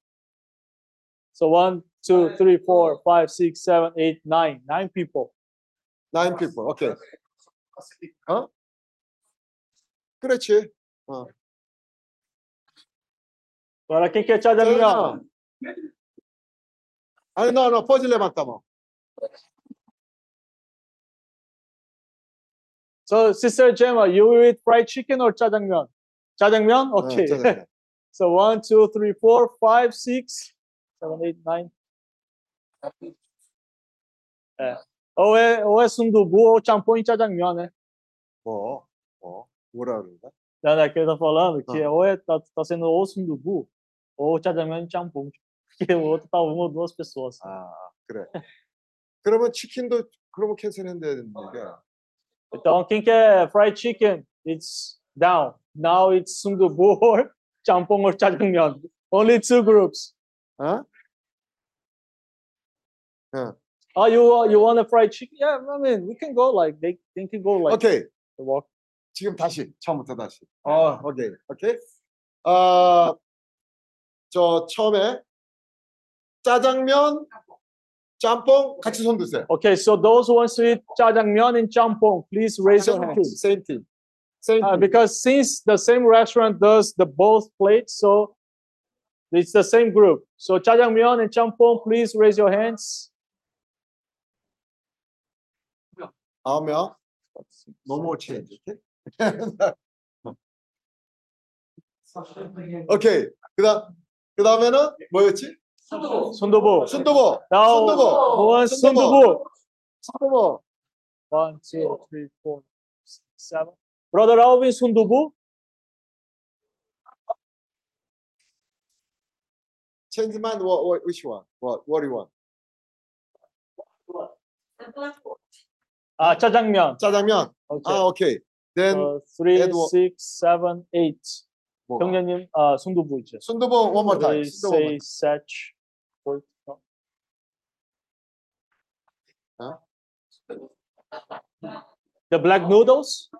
So one, two, three, four, five, six, seven, eight, nine. Nine people. Nine people. Okay. 어? 그렇지. 어. Agora quem quer 짜장면? 아니, não, não, pode levantar a mão. So, Sister Gemma, you will eat fried chicken or jjajangmyeon? Jajangmyeon, ah, Okay. Uh, so, one, two, three, four, five, six, seven, eight, nine. Yeah. Ou é, ou é sundubu ou champon e 짜장면, né? 뭐, 뭐, 뭐라 그런가? Não, não, que ele tá falando que Ah. ou é, tá, tá sendo ou sundubu ou 짜장면 e champon. Porque o outro tá uma ou duas pessoas. 아, 그래. 그러면 치킨도, 그러면 캔슬해야 되는 얘기야. Então, quem quer fried chicken, it's down. Now it's sundubu or champon or 짜장면. Only two groups. 어? Oh, you you want a fried chicken? Yeah, I mean, we can go like they, they can go like 오케이. the walk. 지금 다시, 처음부터 다시. 어, 오케이. 오케이. 어, 저, 처음에 짜장면, 짬뽕 같이 손 드세요. Okay, so those who wants to eat jjajangmyeon and champong, please raise your Same team, hands. same team. Same Uh, team. because since the same restaurant does the both plates, so it's the same group. So jjajangmyeon and champong, please raise your hands. 아홉 명. 너무 체인지. 오케이. 그다음 그다음에는 뭐였지? Now, 순두부. who wants 순두부. sundubu? 순두부. One, two, three, four, six, seven. Brother Alvin, sundubu. Change mind. What, what, which one? What, what do you want? Ah, 아 짜장면. 짜장면. 오케이. 아 오케이. Then 어, 3, Edward. 6, 7, 8. 뭐가? 경련님 아 순두부 있죠. 순두부 one more time. 순두부. Say, such, or, no. 어? The black noodles.